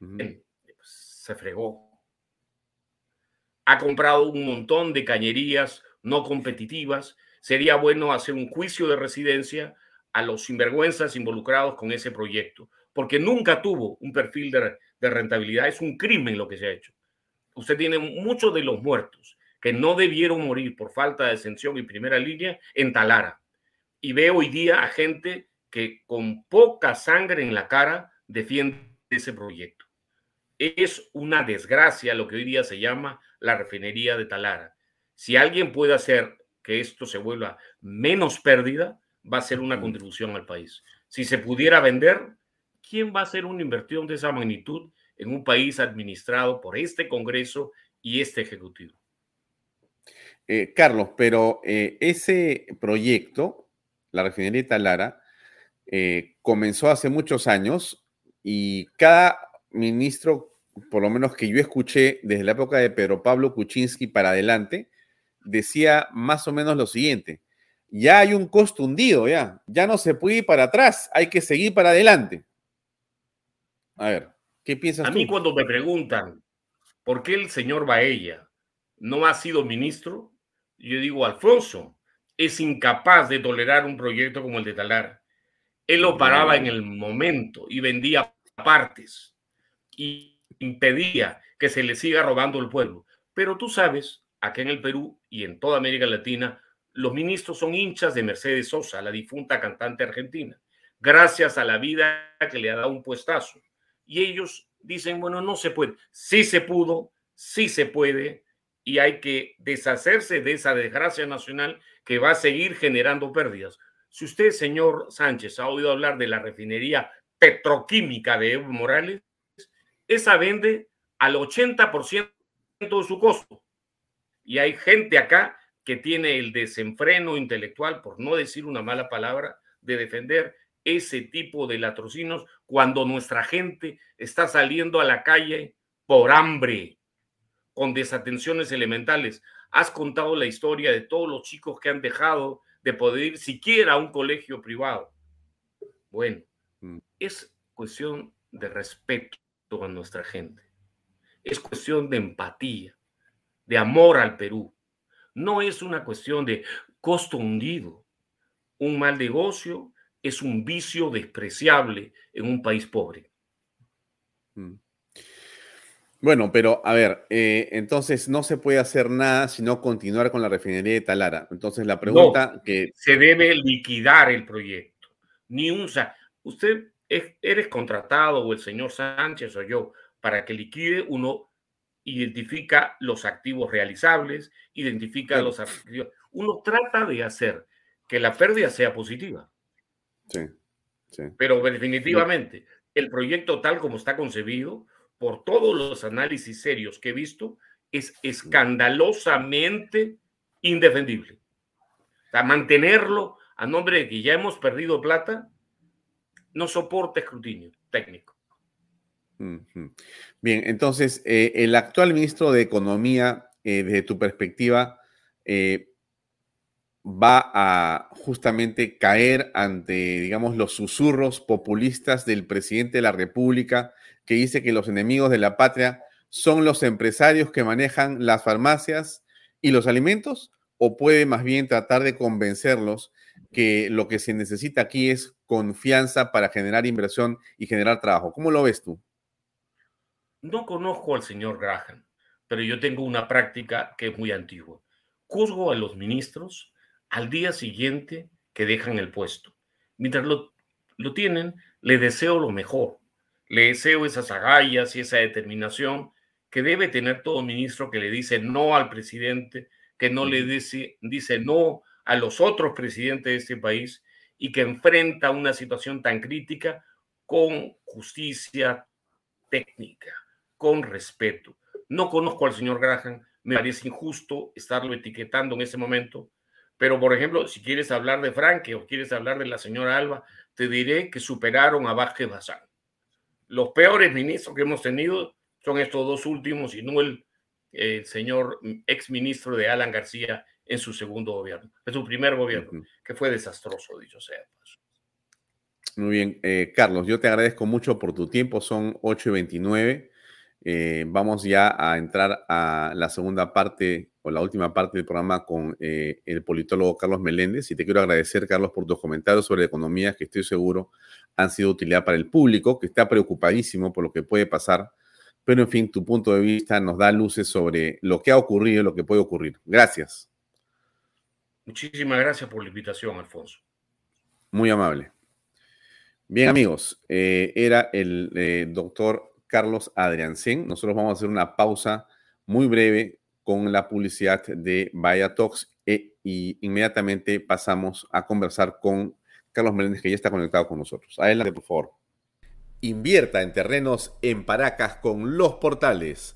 se fregó. Ha comprado un montón de cañerías no competitivas. Sería bueno hacer un juicio de residencia a los sinvergüenzas involucrados con ese proyecto, porque nunca tuvo un perfil de, rentabilidad. Es un crimen lo que se ha hecho. Usted tiene muchos de los muertos que no debieron morir por falta de ascensión y primera línea en Talara. Y veo hoy día a gente que con poca sangre en la cara defiende ese proyecto. Es una desgracia lo que hoy día se llama la refinería de Talara. Si alguien puede hacer que esto se vuelva menos pérdida, va a ser una contribución al país. Si se pudiera vender, ¿quién va a hacer una inversión de esa magnitud en un país administrado por este Congreso y este Ejecutivo? Eh, Carlos, pero eh, ese proyecto, la refinería de Talara, eh, comenzó hace muchos años y cada ministro, por lo menos que yo escuché desde la época de Pedro Pablo Kuczynski para adelante, decía más o menos lo siguiente, ya hay un costo hundido, ya, ya no se puede ir para atrás, hay que seguir para adelante. A ver, ¿qué piensas A mí cuando me preguntan por qué el señor Baella no ha sido ministro, yo digo, Alfonso es incapaz de tolerar un proyecto como el de Talar. Él lo paraba en el momento y vendía partes y impedía que se le siga robando el pueblo. Pero tú sabes, acá en el Perú y en toda América Latina, los ministros son hinchas de Mercedes Sosa, la difunta cantante argentina, gracias a la vida que le ha dado un puestazo. Y ellos dicen, bueno, no se puede. Sí se pudo, sí se puede, y hay que deshacerse de esa desgracia nacional que va a seguir generando pérdidas. Si usted, señor Sánchez, ha oído hablar de la refinería petroquímica de Evo Morales, esa vende al 80% de su costo. Y hay gente acá que tiene el desenfreno intelectual, por no decir una mala palabra, de defender ese tipo de latrocinos cuando nuestra gente está saliendo a la calle por hambre, con desatenciones elementales. Has contado la historia de todos los chicos que han dejado de poder ir siquiera a un colegio privado. Bueno, mm. es cuestión de respeto a nuestra gente. Es cuestión de empatía, de amor al Perú. No es una cuestión de costo hundido. Un mal negocio es un vicio despreciable en un país pobre. Mm. Bueno, pero a ver, eh, entonces no se puede hacer nada sino continuar con la refinería de Talara. Entonces la pregunta que... Se debe liquidar el proyecto. Ni un... Usted eres contratado o el señor Sánchez o yo para que liquide uno identifica los activos realizables, identifica los activos. Uno trata de hacer que la pérdida sea positiva. Sí, sí. Pero definitivamente, el proyecto tal como está concebido, por todos los análisis serios que he visto, es escandalosamente indefendible. O sea, mantenerlo a nombre de que ya hemos perdido plata, no soporta escrutinio técnico. Bien, entonces, eh, el actual ministro de Economía, eh, desde tu perspectiva, eh, va a justamente caer ante, digamos, los susurros populistas del presidente de la República que dice que los enemigos de la patria son los empresarios que manejan las farmacias y los alimentos? ¿O puede más bien tratar de convencerlos que lo que se necesita aquí es confianza para generar inversión y generar trabajo? ¿Cómo lo ves tú? No conozco al señor Graham, pero yo tengo una práctica que es muy antigua. Juzgo a los ministros al día siguiente que dejan el puesto. Mientras lo, lo tienen, le deseo lo mejor le deseo esas agallas y esa determinación que debe tener todo ministro que le dice no al presidente, que no le dice, dice no a los otros presidentes de este país y que enfrenta una situación tan crítica con justicia técnica, con respeto. No conozco al señor Graham, me parece injusto estarlo etiquetando en ese momento, pero por ejemplo, si quieres hablar de Franque o quieres hablar de la señora Alba, te diré que superaron a Vázquez Bazán. Los peores ministros que hemos tenido son estos dos últimos y no el, señor ex ministro de Alan García en su segundo gobierno, en su primer gobierno, que fue desastroso, dicho sea. Muy bien, eh, Carlos, yo te agradezco mucho por tu tiempo, son 8 y 29. Eh, vamos ya a entrar a la segunda parte o la última parte del programa con eh, el politólogo Carlos Meléndez. Y te quiero agradecer, Carlos, por tus comentarios sobre economía, que estoy seguro han sido de utilidad para el público, que está preocupadísimo por lo que puede pasar. Pero, en fin, tu punto de vista nos da luces sobre lo que ha ocurrido y lo que puede ocurrir. Gracias. Muchísimas gracias por la invitación, Alfonso. Muy amable. Bien, amigos, eh, era el eh, doctor Carlos Adriancén. Nosotros vamos a hacer una pausa muy breve con la publicidad de Vaya Talks e, y inmediatamente pasamos a conversar con Carlos Meléndez, que ya está conectado con nosotros. Adelante, por favor. Invierta en terrenos en Paracas con los portales,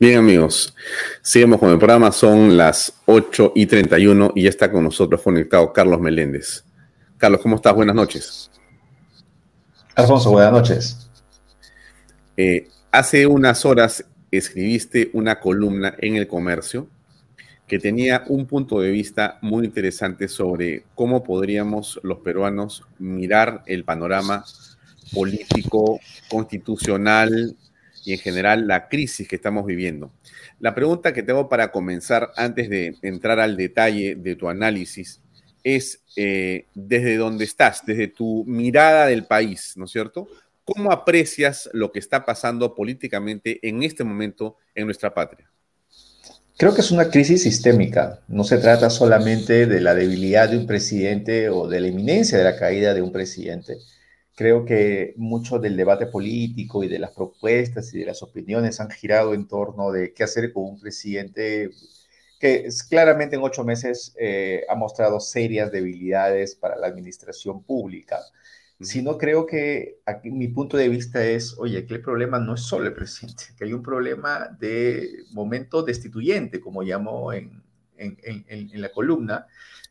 Bien amigos, seguimos con el programa, son las 8 y 31 y ya está con nosotros conectado Carlos Meléndez. Carlos, ¿cómo estás? Buenas noches. Alfonso, buenas noches. Eh, hace unas horas escribiste una columna en el comercio que tenía un punto de vista muy interesante sobre cómo podríamos los peruanos mirar el panorama político, constitucional y en general la crisis que estamos viviendo. La pregunta que tengo para comenzar antes de entrar al detalle de tu análisis es eh, desde donde estás, desde tu mirada del país, ¿no es cierto? ¿Cómo aprecias lo que está pasando políticamente en este momento en nuestra patria? Creo que es una crisis sistémica. No se trata solamente de la debilidad de un presidente o de la inminencia de la caída de un presidente. Creo que mucho del debate político y de las propuestas y de las opiniones han girado en torno de qué hacer con un presidente que claramente en ocho meses eh, ha mostrado serias debilidades para la administración pública. Sino creo que aquí mi punto de vista es, oye, que el problema no es solo el presidente, que hay un problema de momento destituyente, como llamo en, en, en, la columna,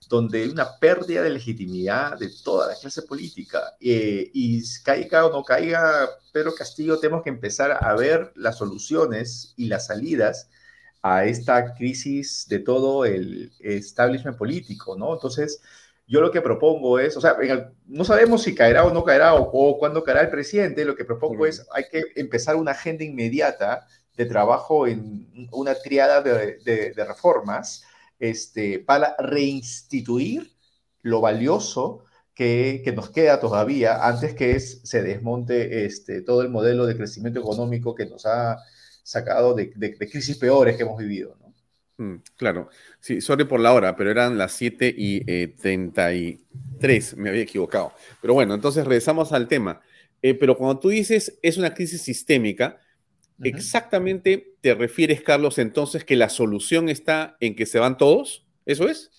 donde hay una pérdida de legitimidad de toda la clase política. Eh, y caiga o no caiga Pedro Castillo, tenemos que empezar a ver las soluciones y las salidas a esta crisis de todo el establishment político, ¿no? Entonces, yo lo que propongo es, o sea, no sabemos si caerá o no caerá o, cuándo caerá el presidente, lo que propongo es, hay que empezar una agenda inmediata de trabajo en una triada de, reformas este, para reinstituir lo valioso que, que, nos queda todavía antes que es, se desmonte este, todo el modelo de crecimiento económico que nos ha sacado de, crisis peores que hemos vivido. ¿no? Mm, claro, sí, sorry por la hora, pero eran las 7 y 33, eh, me había equivocado. Pero bueno, entonces regresamos al tema. Eh, pero cuando tú dices es una crisis sistémica, exactamente te refieres, Carlos, entonces que la solución está en que se van todos. ¿Eso es?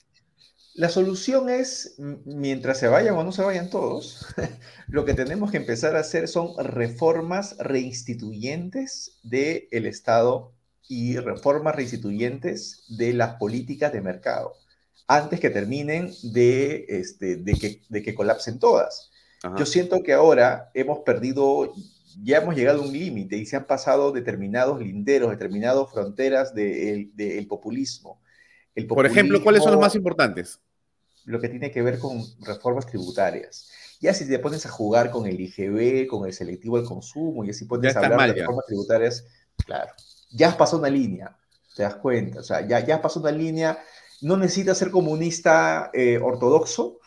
La solución es, mientras se vayan o no se vayan todos, lo que tenemos que empezar a hacer son reformas reinstituyentes del Estado y reformas reinstituyentes de las políticas de mercado, antes que terminen de, este, de, que, de que colapsen todas. Yo siento que ahora hemos perdido, ya hemos llegado a un límite y se han pasado determinados linderos, determinadas fronteras del populismo por ejemplo, ¿cuáles son los más importantes? Lo que tiene que ver con reformas tributarias. Ya si te pones a jugar con el IGB, con el selectivo al consumo, y así pones a hablar de reformas tributarias, claro, ya has pasado una línea, te das cuenta, o sea, ya, ya has pasado una línea, no necesitas ser comunista eh, ortodoxo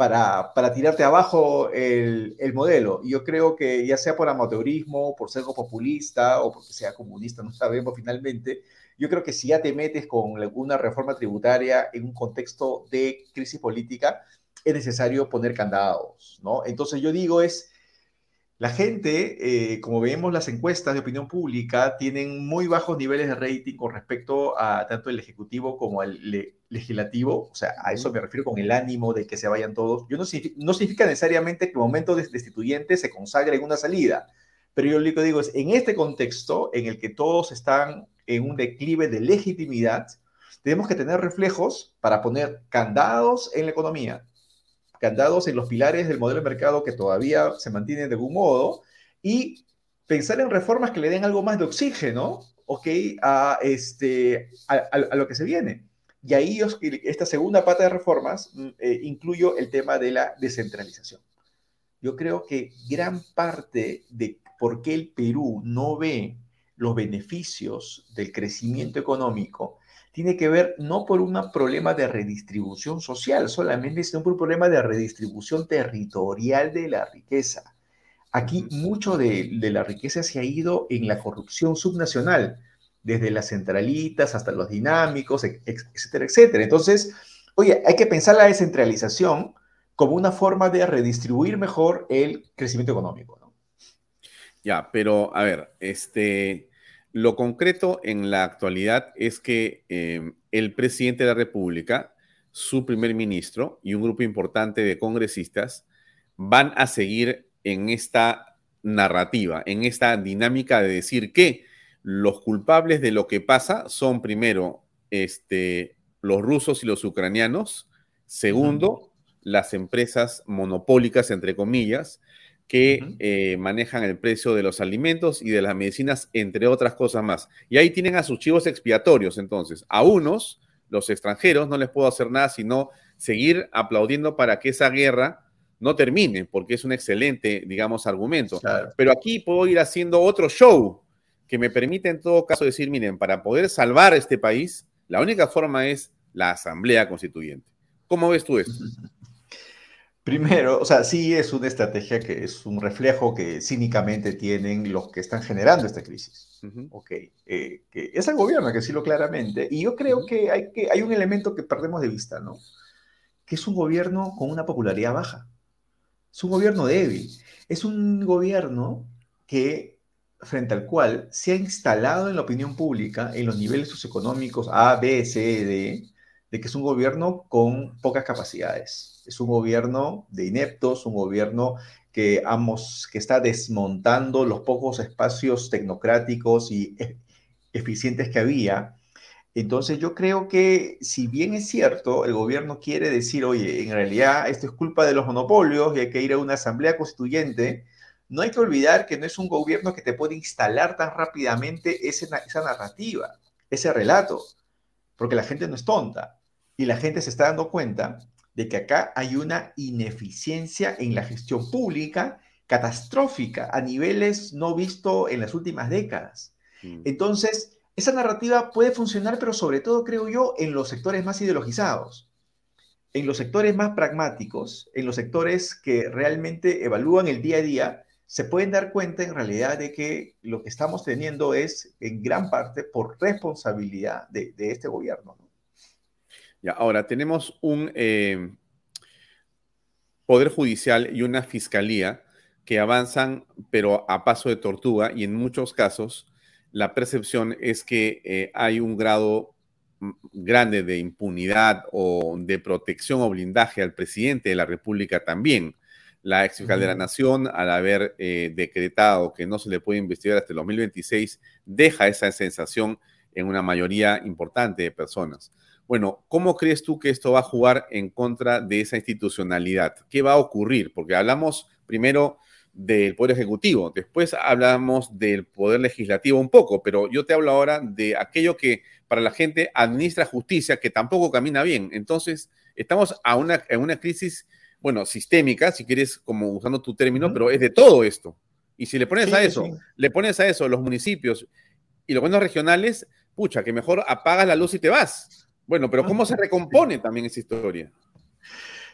para, para, tirarte abajo el, el, modelo. Yo creo que ya sea por amateurismo, por ser populista o porque sea comunista, no sabemos finalmente, yo creo que si ya te metes con una reforma tributaria en un contexto de crisis política, es necesario poner candados, ¿no? Entonces yo digo es, la gente, eh, como vemos las encuestas de opinión pública, tienen muy bajos niveles de rating con respecto a tanto el Ejecutivo como al Legislativo, o sea, a eso me refiero con el ánimo de que se vayan todos. Yo no, no significa necesariamente que el momento de destituyente se consagre en una salida, pero yo lo que digo es, en este contexto en el que todos están en un declive de legitimidad, tenemos que tener reflejos para poner candados en la economía, candados en los pilares del modelo de mercado que todavía se mantienen de algún modo y pensar en reformas que le den algo más de oxígeno, ¿ok? A, este, a, lo que se viene. Y ahí esta segunda pata de reformas mm, eh, incluyo el tema de la descentralización. Yo creo que gran parte de por qué el Perú no ve los beneficios del crecimiento económico tiene que ver no por un problema de redistribución social solamente, sino por un problema de redistribución territorial de la riqueza. Aquí mucho de, la riqueza se ha ido en la corrupción subnacional, desde las centralitas hasta los dinámicos, etcétera, etcétera. Entonces, oye, hay que pensar la descentralización como una forma de redistribuir mejor el crecimiento económico. ¿no? Ya, pero a ver, este, lo concreto en la actualidad es que em, el presidente de la República, su primer ministro y un grupo importante de congresistas van a seguir en esta narrativa, en esta dinámica de decir que los culpables de lo que pasa son primero este, los rusos y los ucranianos, segundo, las empresas monopólicas, entre comillas, que eh, manejan el precio de los alimentos y de las medicinas, entre otras cosas más. Y ahí tienen a sus chivos expiatorios, entonces. A unos, los extranjeros, no les puedo hacer nada sino seguir aplaudiendo para que esa guerra no termine, porque es un excelente, digamos, argumento. Pero aquí puedo ir haciendo otro show que me permite en todo caso decir, miren, para poder salvar este país, la única forma es la Asamblea Constituyente. ¿Cómo ves tú esto? Primero, o sea, sí es una estrategia que es un reflejo que cínicamente tienen los que están generando esta crisis. Ok, eh, que es el gobierno, que decirlo claramente. Y yo creo que, hay que hay un elemento que perdemos de vista, ¿no? Que es un gobierno con una popularidad baja. Es un gobierno débil. Es un gobierno que, frente al cual se ha instalado en la opinión pública, en los niveles socioeconómicos A, B, C, D, de que es un gobierno con pocas capacidades. Es un gobierno de ineptos, un gobierno que, que está desmontando los pocos espacios tecnocráticos y e, eficientes que había. Entonces yo creo que si bien es cierto, el gobierno quiere decir, oye, en realidad esto es culpa de los monopolios y hay que ir a una asamblea constituyente, no hay que olvidar que no es un gobierno que te puede instalar tan rápidamente esa narrativa, ese relato, porque la gente no es tonta y la gente se está dando cuenta de que acá hay una ineficiencia en la gestión pública catastrófica a niveles no visto en las últimas décadas. Mm. Entonces, esa narrativa puede funcionar, pero sobre todo, creo yo, en los sectores más ideologizados, en los sectores más pragmáticos, en los sectores que realmente evalúan el día a día, se pueden dar cuenta en realidad de que lo que estamos teniendo es en gran parte por responsabilidad de, de este gobierno. ¿no? Ahora tenemos un eh, poder judicial y una fiscalía que avanzan, pero a paso de tortuga, y en muchos casos la percepción es que eh, hay un grado mm, grande de impunidad o de protección o blindaje al presidente de la República también. La ex fiscal de la Nación, al haber eh, decretado que no se le puede investigar hasta el 2026, deja esa sensación en una mayoría importante de personas. Bueno, ¿cómo crees tú que esto va a jugar en contra de esa institucionalidad? ¿Qué va a ocurrir? Porque hablamos primero del Poder Ejecutivo, después hablamos del Poder Legislativo un poco, pero yo te hablo ahora de aquello que para la gente administra justicia, que tampoco camina bien. Entonces, estamos a una, en una crisis bueno, sistémica, si quieres, como usando tu término, pero es de todo esto. Y si le pones a eso, le pones a eso los municipios y los gobiernos regionales, pucha, que mejor apagas la luz y te vas. Bueno, pero ¿cómo se recompone también esa historia?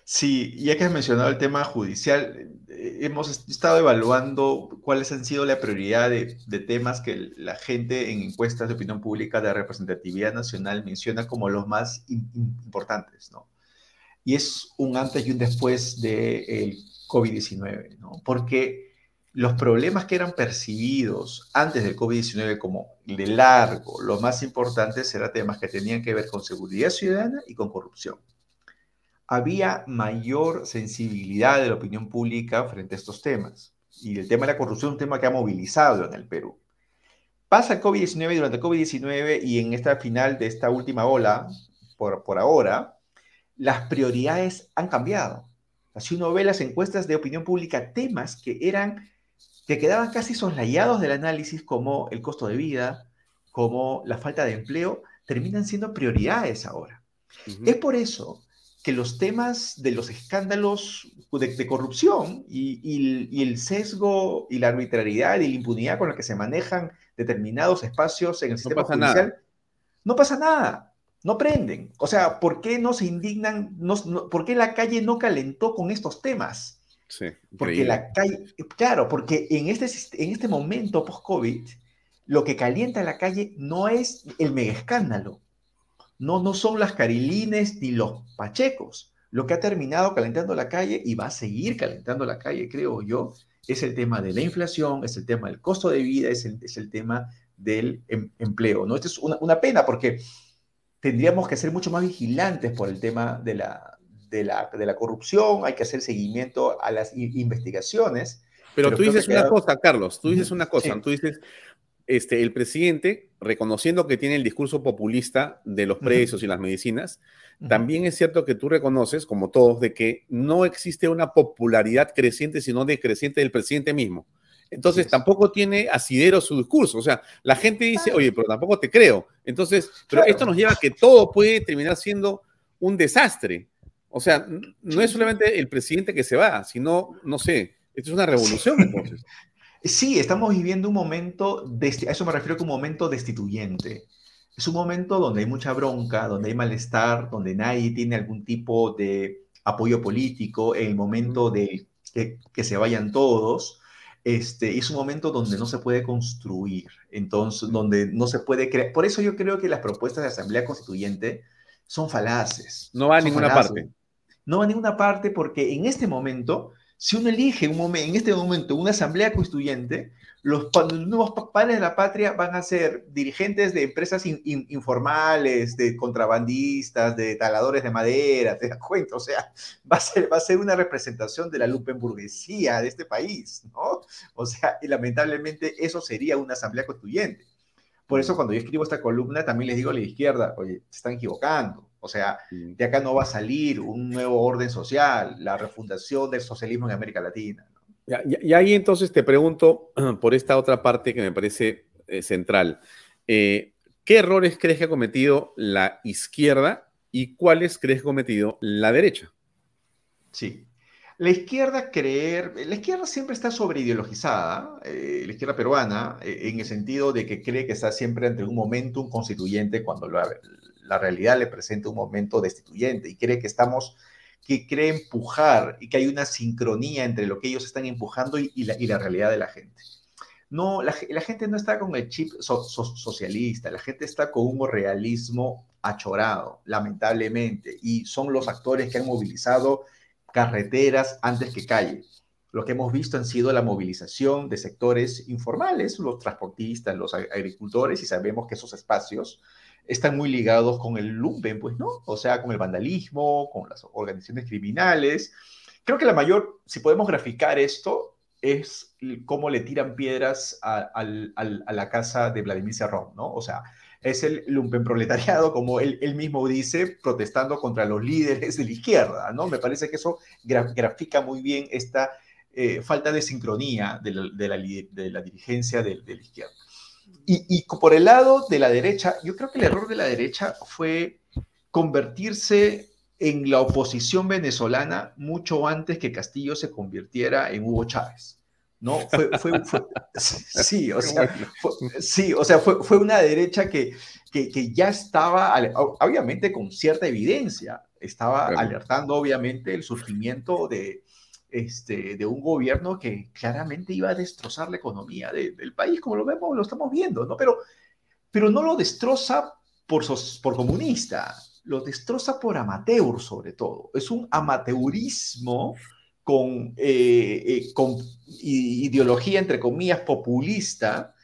Sí, ya que has mencionado el tema judicial, eh, hemos estado evaluando cuáles han sido la prioridad de, temas que la gente en encuestas de opinión pública de representatividad nacional menciona como los más importantes, ¿no? y es un antes y un después del COVID-19, ¿no? Porque los problemas que eran percibidos antes del COVID-19 como de largo, los más importantes eran temas que tenían que ver con seguridad ciudadana y con corrupción. Había mayor sensibilidad de la opinión pública frente a estos temas. Y el tema de la corrupción es un tema que ha movilizado en el Perú. Pasa el COVID-19 durante el COVID-19 y en esta final de esta última ola, por, por ahora, las prioridades han cambiado. Si uno ve las encuestas de opinión pública, temas que eran, que quedaban casi soslayados del análisis, como el costo de vida, como la falta de empleo, terminan siendo prioridades ahora. Es por eso que los temas de los escándalos de, corrupción y, el sesgo y la arbitrariedad y la impunidad con la que se manejan determinados espacios en el sistema judicial, no pasa nada no prenden. O sea, ¿por qué no se indignan? No, ¿Por qué la calle no calentó con estos temas? Sí, porque la calle, claro, porque en este, en este momento post-COVID, lo que calienta la calle no es el mega escándalo, no, no son las carilines ni los pachecos. Lo que ha terminado calentando la calle y va a seguir calentando la calle, creo yo, es el tema de la inflación, es el tema del costo de vida, es el, es el tema del em, empleo. ¿no? Esto es una, una pena porque tendríamos que ser mucho más vigilantes por el tema de la, de la, de la corrupción, hay que hacer seguimiento a las investigaciones. Pero, tú dices una cosa, Carlos, tú dices una cosa, tú dices, este, el presidente, reconociendo que tiene el discurso populista de los precios y las medicinas, también es cierto que tú reconoces, como todos, de que no existe una popularidad creciente, sino decreciente del presidente mismo. Entonces tampoco tiene asidero su discurso. O sea, la gente dice, oye, pero tampoco te creo. Entonces, pero esto nos lleva a que todo puede terminar siendo un desastre. O sea, no es solamente el presidente que se va, sino, no sé, esto es una revolución entonces. Sí, estamos viviendo un momento, a eso me refiero como un momento destituyente. Es un momento donde hay mucha bronca, donde hay malestar, donde nadie tiene algún tipo de apoyo político, el momento de que se vayan todos este, es un momento donde no se puede construir, entonces, donde no se puede crear. Por eso yo creo que las propuestas de Asamblea Constituyente son falaces. No va a ninguna parte. No va a ninguna parte porque en este momento, si uno elige un momento, en este momento una Asamblea Constituyente, los, nuevos padres de la patria van a ser dirigentes de empresas informales, de contrabandistas, de taladores de madera, te das cuenta, o sea, va a ser, va a ser una representación de la burguesía de este país, ¿no? O sea, y lamentablemente eso sería una asamblea constituyente. Por eso cuando yo escribo esta columna también les digo a la izquierda, oye, se están equivocando. O sea, de acá no va a salir un nuevo orden social, la refundación del socialismo en América Latina. Y, ahí entonces te pregunto por esta otra parte que me parece eh, central. Eh, ¿Qué errores crees que ha cometido la izquierda y cuáles crees que ha cometido la derecha? Sí. La izquierda la izquierda siempre está sobreideologizada, eh, la izquierda peruana, en el sentido de que cree que está siempre ante un momento un constituyente cuando la, la realidad le presenta un momento destituyente y cree que estamos que cree empujar y que hay una sincronía entre lo que ellos están empujando y, la, realidad de la gente. No, la, gente no está con el chip socialista, la gente está con un realismo achorado, lamentablemente, y son los actores que han movilizado carreteras antes que calles. lo que hemos visto han sido la movilización de sectores informales, los transportistas, los agricultores, y sabemos que esos espacios están muy ligados con el lumpen, pues, ¿no? O sea, con el vandalismo, con las organizaciones criminales. Creo que la mayor, si podemos graficar esto, es cómo le tiran piedras a, la casa de Vladimir Serrón, ¿no? O sea, es el lumpen proletariado, como él, mismo dice, protestando contra los líderes de la izquierda, ¿no? Me parece que eso grafica muy bien esta eh, falta de sincronía de la, dirigencia de, la izquierda. Y, por el lado de la derecha, yo creo que el error de la derecha fue convertirse en la oposición venezolana mucho antes que Castillo se convirtiera en Hugo Chávez. ¿No? Fue, sí, o sea, fue, sí, o sea, fue, fue una derecha que, que, ya estaba, obviamente con cierta evidencia, estaba alertando obviamente el surgimiento de, este, de un gobierno que claramente iba a destrozar la economía del país, como lo vemos, lo estamos viendo, ¿no? Pero, pero no lo destroza por, por comunista, lo destroza por amateur sobre todo. Es un amateurismo con, eh, eh, con ideología, entre comillas, populista,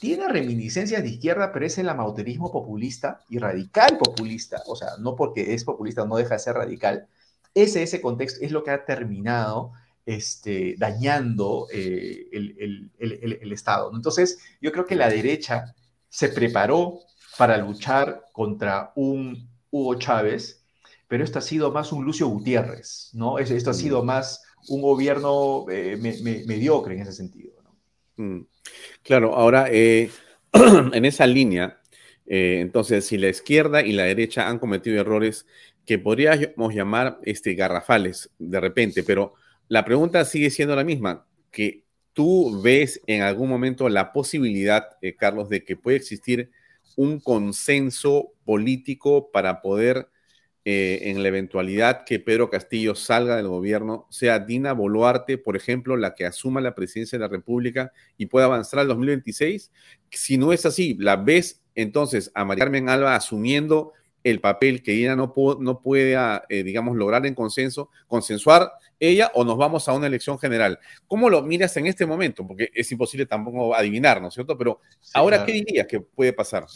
tiene reminiscencias de izquierda, pero es el amateurismo populista y radical populista, o sea, no porque es populista no deja de ser radical, ese, ese contexto es lo que ha terminado este, dañando eh, el, el, el, Estado. Entonces, yo creo que la derecha se preparó para luchar contra un Hugo Chávez, pero esto ha sido más un Lucio Gutiérrez, ¿no? Esto ha sido mm. más un gobierno eh, mediocre en ese sentido. Mm. Claro, ahora, eh, en esa línea, entonces, si la izquierda y la derecha han cometido errores que podríamos llamar este, garrafales de repente, pero la pregunta sigue siendo la misma, que tú ves en algún momento la posibilidad, eh, Carlos, de que puede existir un consenso político para poder, eh, en la eventualidad que Pedro Castillo salga del gobierno, sea Dina Boluarte, por ejemplo, la que asuma la presidencia de la República y pueda avanzar al 2026? Si no es así, ¿la ves entonces a María Carmen Alba asumiendo el papel que ella no, no pueda, eh, digamos, lograr en consenso, consensuar ella o nos vamos a una elección general. ¿Cómo lo miras en este momento? Porque es imposible tampoco adivinar, ¿no es cierto? Pero ahora, ¿qué dirías que puede pasar?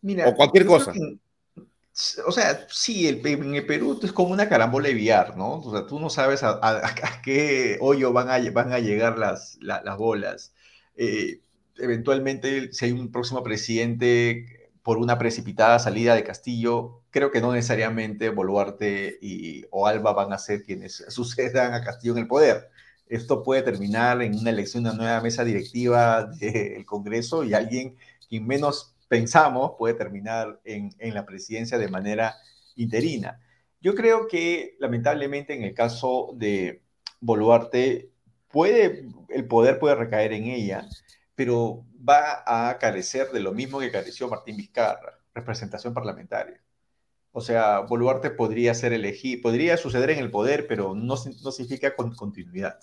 Mira, o cualquier cosa. O sea, sí, el, en el Perú es como una carambola de billar, ¿no? O sea, tú no sabes a, qué hoyo van a, llegar las, las bolas. Eh, eventualmente, si hay un próximo presidente por una precipitada salida de Castillo, creo que no necesariamente Boluarte y, o Alba van a ser quienes sucedan a Castillo en el poder. Esto puede terminar en una elección una nueva mesa directiva del Congreso y alguien quien menos pensamos puede terminar en, en la presidencia de manera interina. Yo creo que lamentablemente en el caso de Boluarte, puede, el poder puede recaer en ella, pero va a carecer de lo mismo que careció Martín Vizcarra, representación parlamentaria. O sea, Boluarte podría ser elegido, podría suceder en el poder, pero no, no significa con continuidad,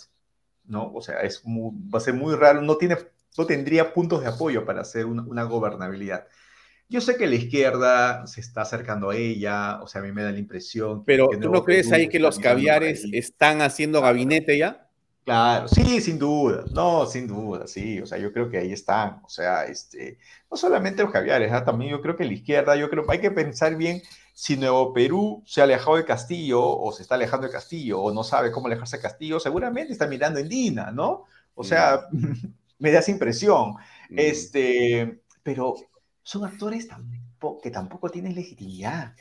¿no? O sea, es va a ser muy raro, no, tiene, no tendría puntos de apoyo para hacer una, gobernabilidad. Yo sé que la izquierda se está acercando a ella, o sea, a mí me da la impresión. Pero ¿tú no crees ahí que los caviares están haciendo gabinete ya? Claro, sí, sin duda, no, sin duda, sí, o sea, yo creo que ahí están, o sea, este, no solamente los caviares, ¿ah? también yo creo que la izquierda, yo creo que hay que pensar bien si Nuevo Perú se ha alejado de Castillo o se está alejando de Castillo o no sabe cómo alejarse de Castillo, seguramente está mirando en Dina, ¿no? O sea, me da esa impresión, este, pero son actores que tampoco tienen legitimidad.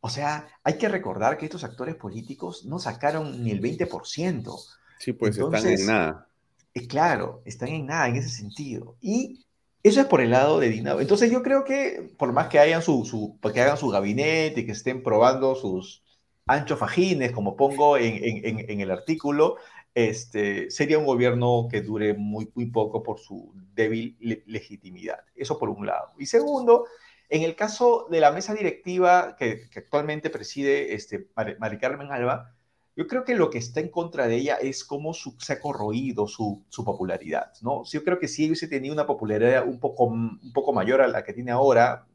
O sea, hay que recordar que estos actores políticos no sacaron ni el 20%. Sí, pues están en nada. Eh, claro, están en nada en ese sentido. Y eso es por el lado de Dinamo. Entonces yo creo que por más que, hayan su, su, que hagan su gabinete y que estén probando sus anchos fajines, como pongo en, en, en, el artículo, este, sería un gobierno que dure muy, muy poco por su débil legitimidad. Eso por un lado. Y segundo, en el caso de la mesa directiva que, que actualmente preside este, Mari Carmen Alba, yo creo que lo que está en contra de ella es cómo se ha corroído su, popularidad, ¿no? Yo creo que si hubiese tenido una popularidad un poco, un poco mayor a la que tiene ahora,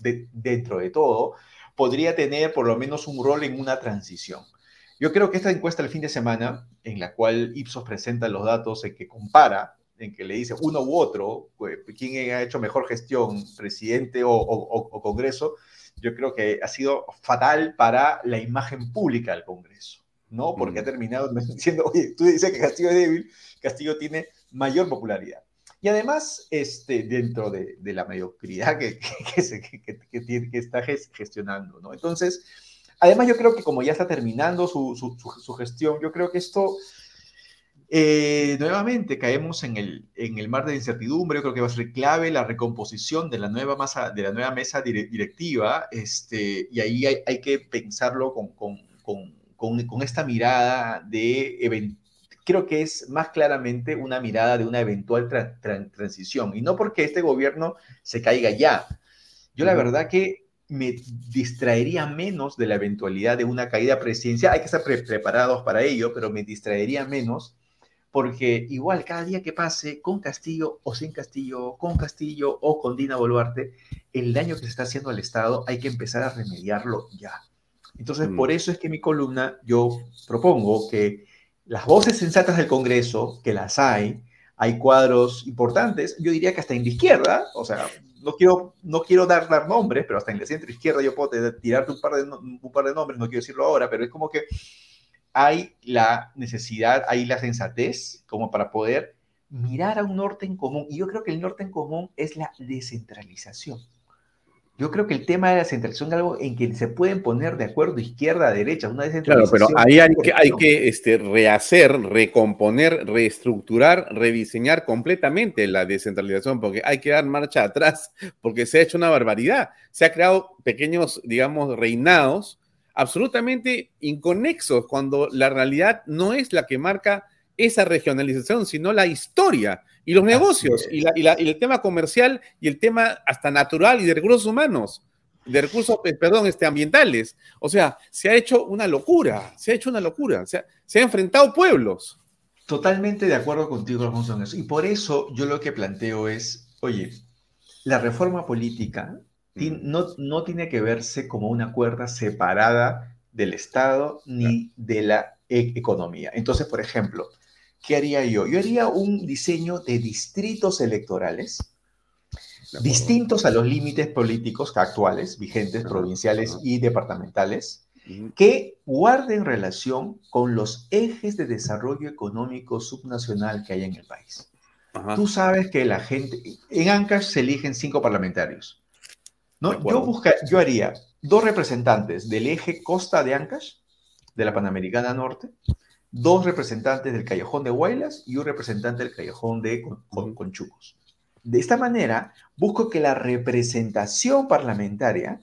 dentro de todo, podría tener por lo menos un rol en una transición. Yo creo que esta encuesta del fin de semana, en la cual Ipsos presenta los datos en que compara, en que le dice uno u otro, pues, quién ha hecho mejor gestión, presidente o, Congreso, yo creo que ha sido fatal para la imagen pública del Congreso, ¿no? Porque ha mm. terminado diciendo, oye, tú dices que Castillo es débil, Castillo tiene mayor popularidad. Y además, este, dentro de, la mediocridad que, que, que, está gestionando, ¿no? Entonces, además yo creo que como ya está terminando su, su, gestión, yo creo que esto, eh, nuevamente caemos en el, en el mar de incertidumbre, yo creo que va a ser clave la recomposición de la nueva, masa, de la nueva mesa directiva, este, y ahí hay, hay que pensarlo con, con, con, con, esta mirada de creo que es más claramente una mirada de una eventual transición. Y no porque este gobierno se caiga ya. Yo la verdad que me distraería menos de la eventualidad de una caída presidencial. Hay que estar preparados para ello, pero me distraería menos porque igual cada día que pase, con Castillo o sin Castillo, con Castillo o con Dina Boluarte, el daño que se está haciendo al Estado hay que empezar a remediarlo ya. Entonces, mm. por eso es que mi columna yo propongo que las voces sensatas del Congreso, que las hay, hay cuadros importantes, yo diría que hasta en la izquierda, o sea, no quiero, no quiero dar, dar nombres, pero hasta en la centro izquierda yo puedo tirarte un par, de, un par de nombres, no quiero decirlo ahora, pero es como que hay la necesidad, hay la sensatez como para poder mirar a un norte en común. Y yo creo que el norte en común es la descentralización. Yo creo que el tema de la centralización es algo en que se pueden poner de acuerdo izquierda, derecha, una descentralización. Claro, pero ahí hay que, hay que este, rehacer, recomponer, reestructurar, rediseñar completamente la descentralización, porque hay que dar marcha atrás, porque se ha hecho una barbaridad. Se ha creado pequeños, digamos, reinados absolutamente inconexos, cuando la realidad no es la que marca esa regionalización, sino la historia y los negocios, y, el tema comercial y el tema hasta natural y de recursos humanos, de recursos, eh, perdón, este, ambientales. O sea, se ha hecho una locura, se ha hecho una locura, se ha, se enfrentado pueblos. Totalmente de acuerdo contigo, Alfonso, en eso. Y por eso yo lo que planteo es, oye, la reforma política no, no tiene que verse como una cuerda separada del Estado ni de la e-, economía. Entonces, por ejemplo, ¿qué haría yo? Yo haría un diseño de distritos electorales distintos a los límites políticos actuales, vigentes, provinciales y departamentales, que guarden relación con los ejes de desarrollo económico subnacional que hay en el país. Tú sabes que la gente, en Ancash se eligen cinco parlamentarios. ¿no? Yo, busca, yo haría dos representantes del eje costa de Ancash, de la Panamericana Norte, dos representantes del Callejón de Huaylas y un representante del Callejón de Conchucos. De esta manera, busco que la representación parlamentaria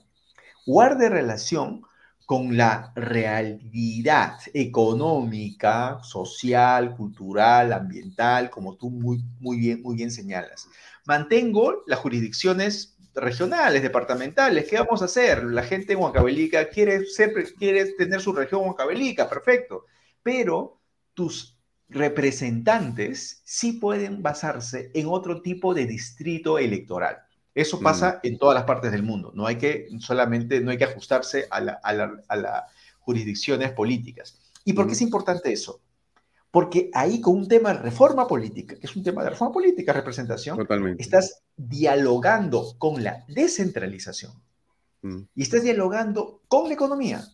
guarde relación con la realidad económica, social, cultural, ambiental, como tú muy, muy, bien, muy bien señalas. Mantengo las jurisdicciones regionales, departamentales. ¿Qué vamos a hacer? La gente en Huancavelica quiere, ser, quiere tener su región Huancavelica, perfecto pero tus representantes sí pueden basarse en otro tipo de distrito electoral. Eso pasa mm. en todas las partes del mundo. No hay que solamente, no hay que ajustarse a, las jurisdicciones políticas. ¿Y por qué mm. es importante eso? Porque ahí con un tema de reforma política, que es un tema de reforma política, representación, estás dialogando con la descentralización mm. y estás dialogando con la economía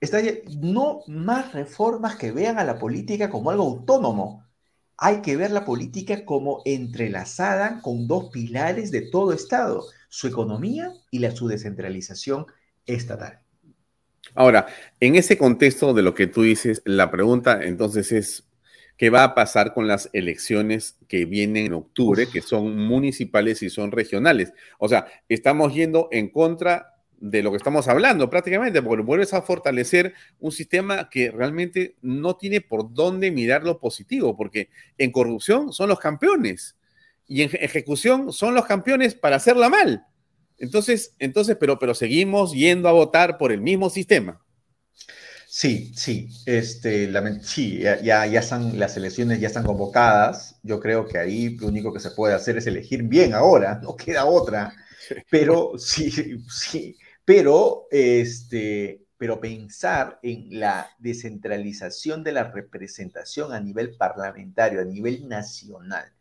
está, no más reformas que vean a la política como algo autónomo. Hay que ver la política como entrelazada con dos pilares de todo Estado, su economía y la, su descentralización estatal. Ahora, en ese contexto de lo que tú dices, la pregunta entonces es, ¿qué va a pasar con las elecciones que vienen en octubre, que son municipales y son regionales? O sea, estamos yendo en contra de lo que estamos hablando prácticamente, porque vuelves a fortalecer un sistema que realmente no tiene por dónde mirar lo positivo, porque en corrupción son los campeones y en ejecución son los campeones para hacerla mal. Entonces, entonces pero, pero seguimos yendo a votar por el mismo sistema. Sí, sí, este, sí, ya, ya están, las elecciones ya están convocadas. Yo creo que ahí lo único que se puede hacer es elegir bien ahora, no queda otra. Pero sí, sí, pero este, pero pensar en la descentralización de la representación a nivel parlamentario, a nivel nacional.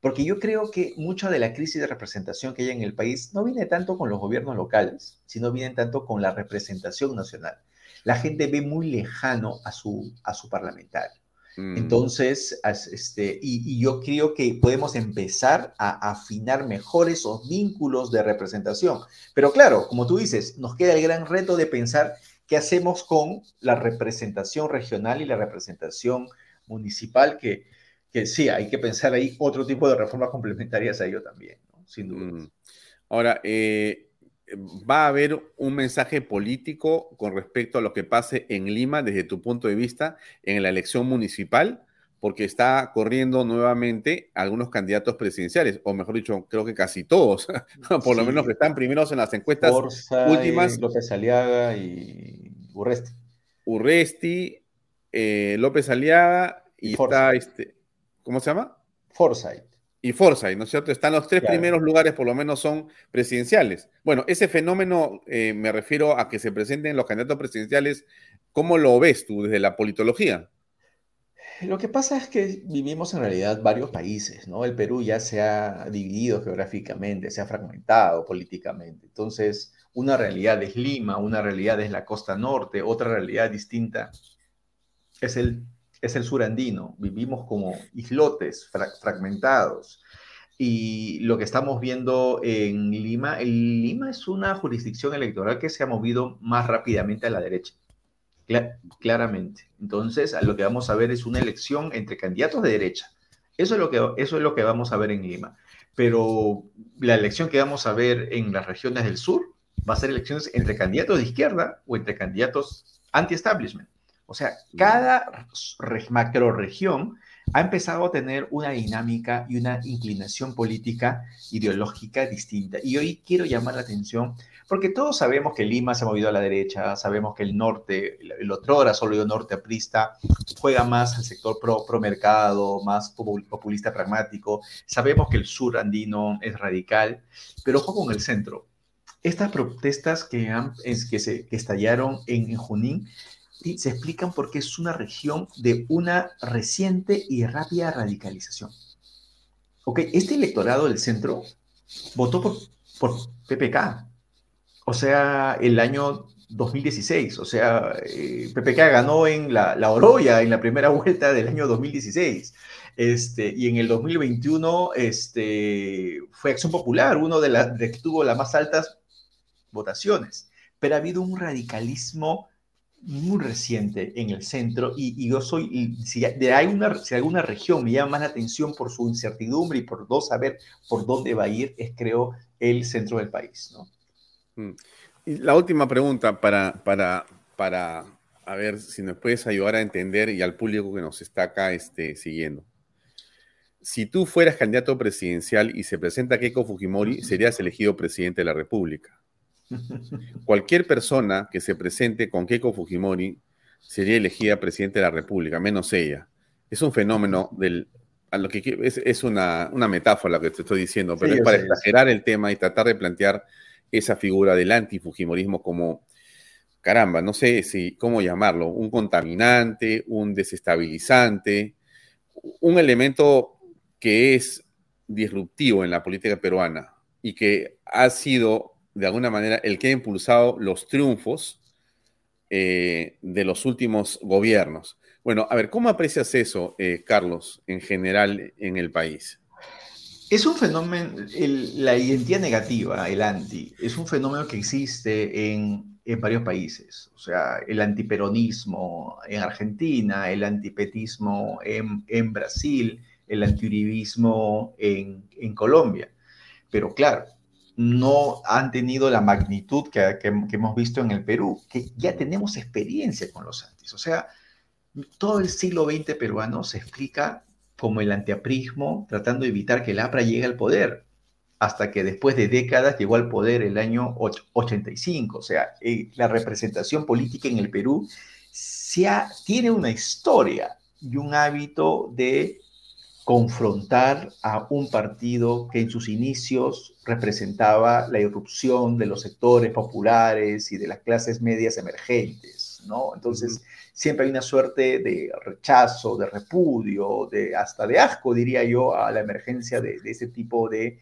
Porque yo creo que mucha de la crisis de representación que hay en el país no viene tanto con los gobiernos locales, sino viene tanto con la representación nacional. La gente ve muy lejano a su, a su parlamentario. Mm. Entonces, este, y, yo creo que podemos empezar a afinar mejor esos vínculos de representación. Pero claro, como tú dices, nos queda el gran reto de pensar qué hacemos con la representación regional y la representación municipal, que, que sí, hay que pensar ahí otro tipo de reformas complementarias a ello también, sin duda. Mm. Ahora, eh, va a haber un mensaje político con respecto a lo que pase en Lima desde tu punto de vista en la elección municipal, porque está corriendo nuevamente algunos candidatos presidenciales, o mejor dicho, creo que casi todos, por lo menos que están primeros en las encuestas últimas. López Aliaga y Urresti. Urresti, eh, López Aliaga y, está este, ¿cómo se llama? Forsyth y Forsyth, ¿no es cierto? Están los tres primeros lugares, por lo menos son presidenciales. Bueno, ese fenómeno, eh, me refiero a que se presenten los candidatos presidenciales, ¿cómo lo ves tú desde la politología? Lo que pasa es que vivimos en realidad varios países, ¿no? El Perú ya se ha dividido geográficamente, se ha fragmentado políticamente. Entonces, una realidad es Lima, una realidad es la costa norte, otra realidad distinta es el es el sur andino. Vivimos como islotes fragmentados. Y lo que estamos viendo en Lima, el Lima es una jurisdicción electoral que se ha movido más rápidamente a la derecha. claramente. Entonces, lo que vamos a ver es una elección entre candidatos de derecha. Eso es, lo que, eso es lo que vamos a ver en Lima. Pero la elección que vamos a ver en las regiones del sur va a ser elecciones entre candidatos de izquierda o entre candidatos anti-establishment. O sea, cada macroregión ha empezado a tener una dinámica y una inclinación política ideológica distinta. Y hoy quiero llamar la atención porque todos sabemos que Lima se ha movido a la derecha, sabemos que el norte, el otro hora solo norte aprista, juega más al sector pro, pro mercado, más populista pragmático, sabemos que el sur andino es radical, pero ojo con el centro. Estas protestas que, han, es, que, se, que estallaron en, en Junín se explican porque es una región de una reciente y rápida radicalización. Ok, este electorado del centro votó por, por PPK, o sea, el año 2016, o sea, eh, PPK ganó en la, la, Oroya en la primera vuelta del año 2016. Este, y en el 2021 este, fue Acción Popular, uno de las que tuvo las más altas votaciones. Pero ha habido un radicalismo muy reciente en el centro y, yo soy, si, de hay una, si alguna región me llama más la atención por su incertidumbre y por no saber por dónde va a ir, es creo el centro del país. ¿no? Mm. Y la última pregunta para, para, para, a ver si nos puedes ayudar a entender y al público que nos está acá este, siguiendo. Si tú fueras candidato presidencial y se presenta Keiko Fujimori, serías elegido presidente de la República. Cualquier persona que se presente con Keiko Fujimori sería elegida presidente de la República, menos ella. Es un fenómeno del. lo que es, una, metáfora lo que te estoy diciendo, pero es para exagerar el tema y tratar de plantear esa figura del antifujimorismo como, caramba, no sé si cómo llamarlo, un contaminante, un desestabilizante, un elemento que es disruptivo en la política peruana y que ha sido de alguna manera, el que ha impulsado los triunfos eh, de los últimos gobiernos. Bueno, a ver, ¿cómo aprecias eso, eh, Carlos, en general en el país? Es un fenómeno, la identidad negativa, el anti, es un fenómeno que existe en, en, varios países. O sea, el antiperonismo en Argentina, el antipetismo en, en Brasil, el antiuribismo en, en Colombia. Pero claro, no han tenido la magnitud que, hemos visto en el Perú, que ya tenemos experiencia con los antis. O sea, todo el siglo XX peruano se explica como el antiaprismo, tratando de evitar que el APRA llegue al poder, hasta que después de décadas llegó al poder el año 85. O sea, eh, la representación política en el Perú tiene una historia y un hábito de confrontar a un partido que en sus inicios representaba la irrupción de los sectores populares y de las clases medias emergentes, ¿no? Entonces, siempre hay una suerte de rechazo, de repudio, de hasta de asco, diría yo, a la emergencia de, ese tipo de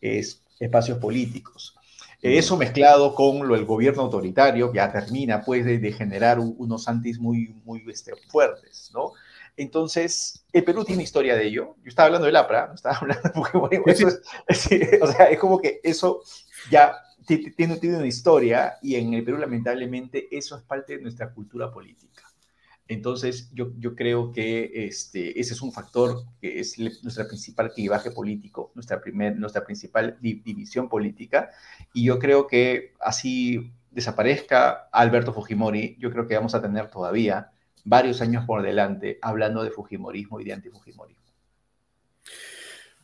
espacios políticos. Eso mezclado con lo del gobierno autoritario, que ya termina pues de, generar unos antis muy, muy este, fuertes, ¿no? Entonces, el Perú tiene historia de ello. Yo estaba hablando del APRA, no estaba hablando de Pokémon. o sea, es como que eso ya tiene, tiene una historia y en el Perú, lamentablemente, eso es parte de nuestra cultura política. Entonces, yo, yo creo que este, ese es un factor que es nuestra principal clivaje político, nuestra, primer, nuestra principal división política. Y yo creo que así desaparezca Alberto Fujimori, yo creo que vamos a tener todavía varios años por delante hablando de Fujimorismo y de antifujimorismo.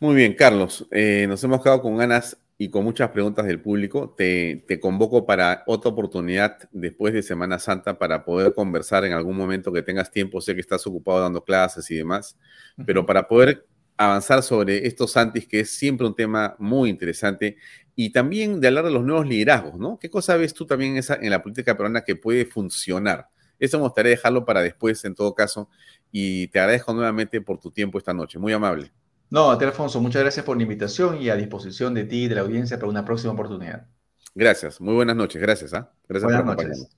Muy bien, Carlos. Eh, nos hemos quedado con ganas y con muchas preguntas del público. Te, convoco para otra oportunidad después de Semana Santa para poder conversar en algún momento que tengas tiempo. Sé que estás ocupado dando clases y demás, pero para poder avanzar sobre estos antis, que es siempre un tema muy interesante, y también de hablar de los nuevos liderazgos, ¿no? ¿Qué cosa ves tú también en, esa, en la política peruana que puede funcionar? Eso me gustaría dejarlo para después, en todo caso. Y te agradezco nuevamente por tu tiempo esta noche. Muy amable. No, a Alfonso, muchas gracias por la invitación y a disposición de ti y de la audiencia para una próxima oportunidad. Gracias, muy buenas noches, gracias. ¿ah? Gracias por acompañarnos.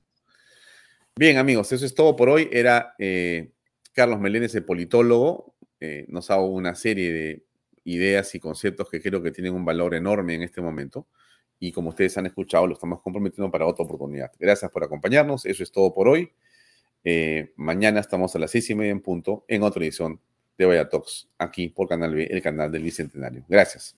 Bien, amigos, eso es todo por hoy. Era eh, Carlos Meléndez, el politólogo. Eh, nos ha dado una serie de ideas y conceptos que creo que tienen un valor enorme en este momento. Y como ustedes han escuchado, lo estamos comprometiendo para otra oportunidad. Gracias por acompañarnos. Eso es todo por hoy. Eh, mañana estamos a las seis y media en punto en otra edición de Vaya Talks, aquí por Canal B, el canal del Bicentenario. Gracias.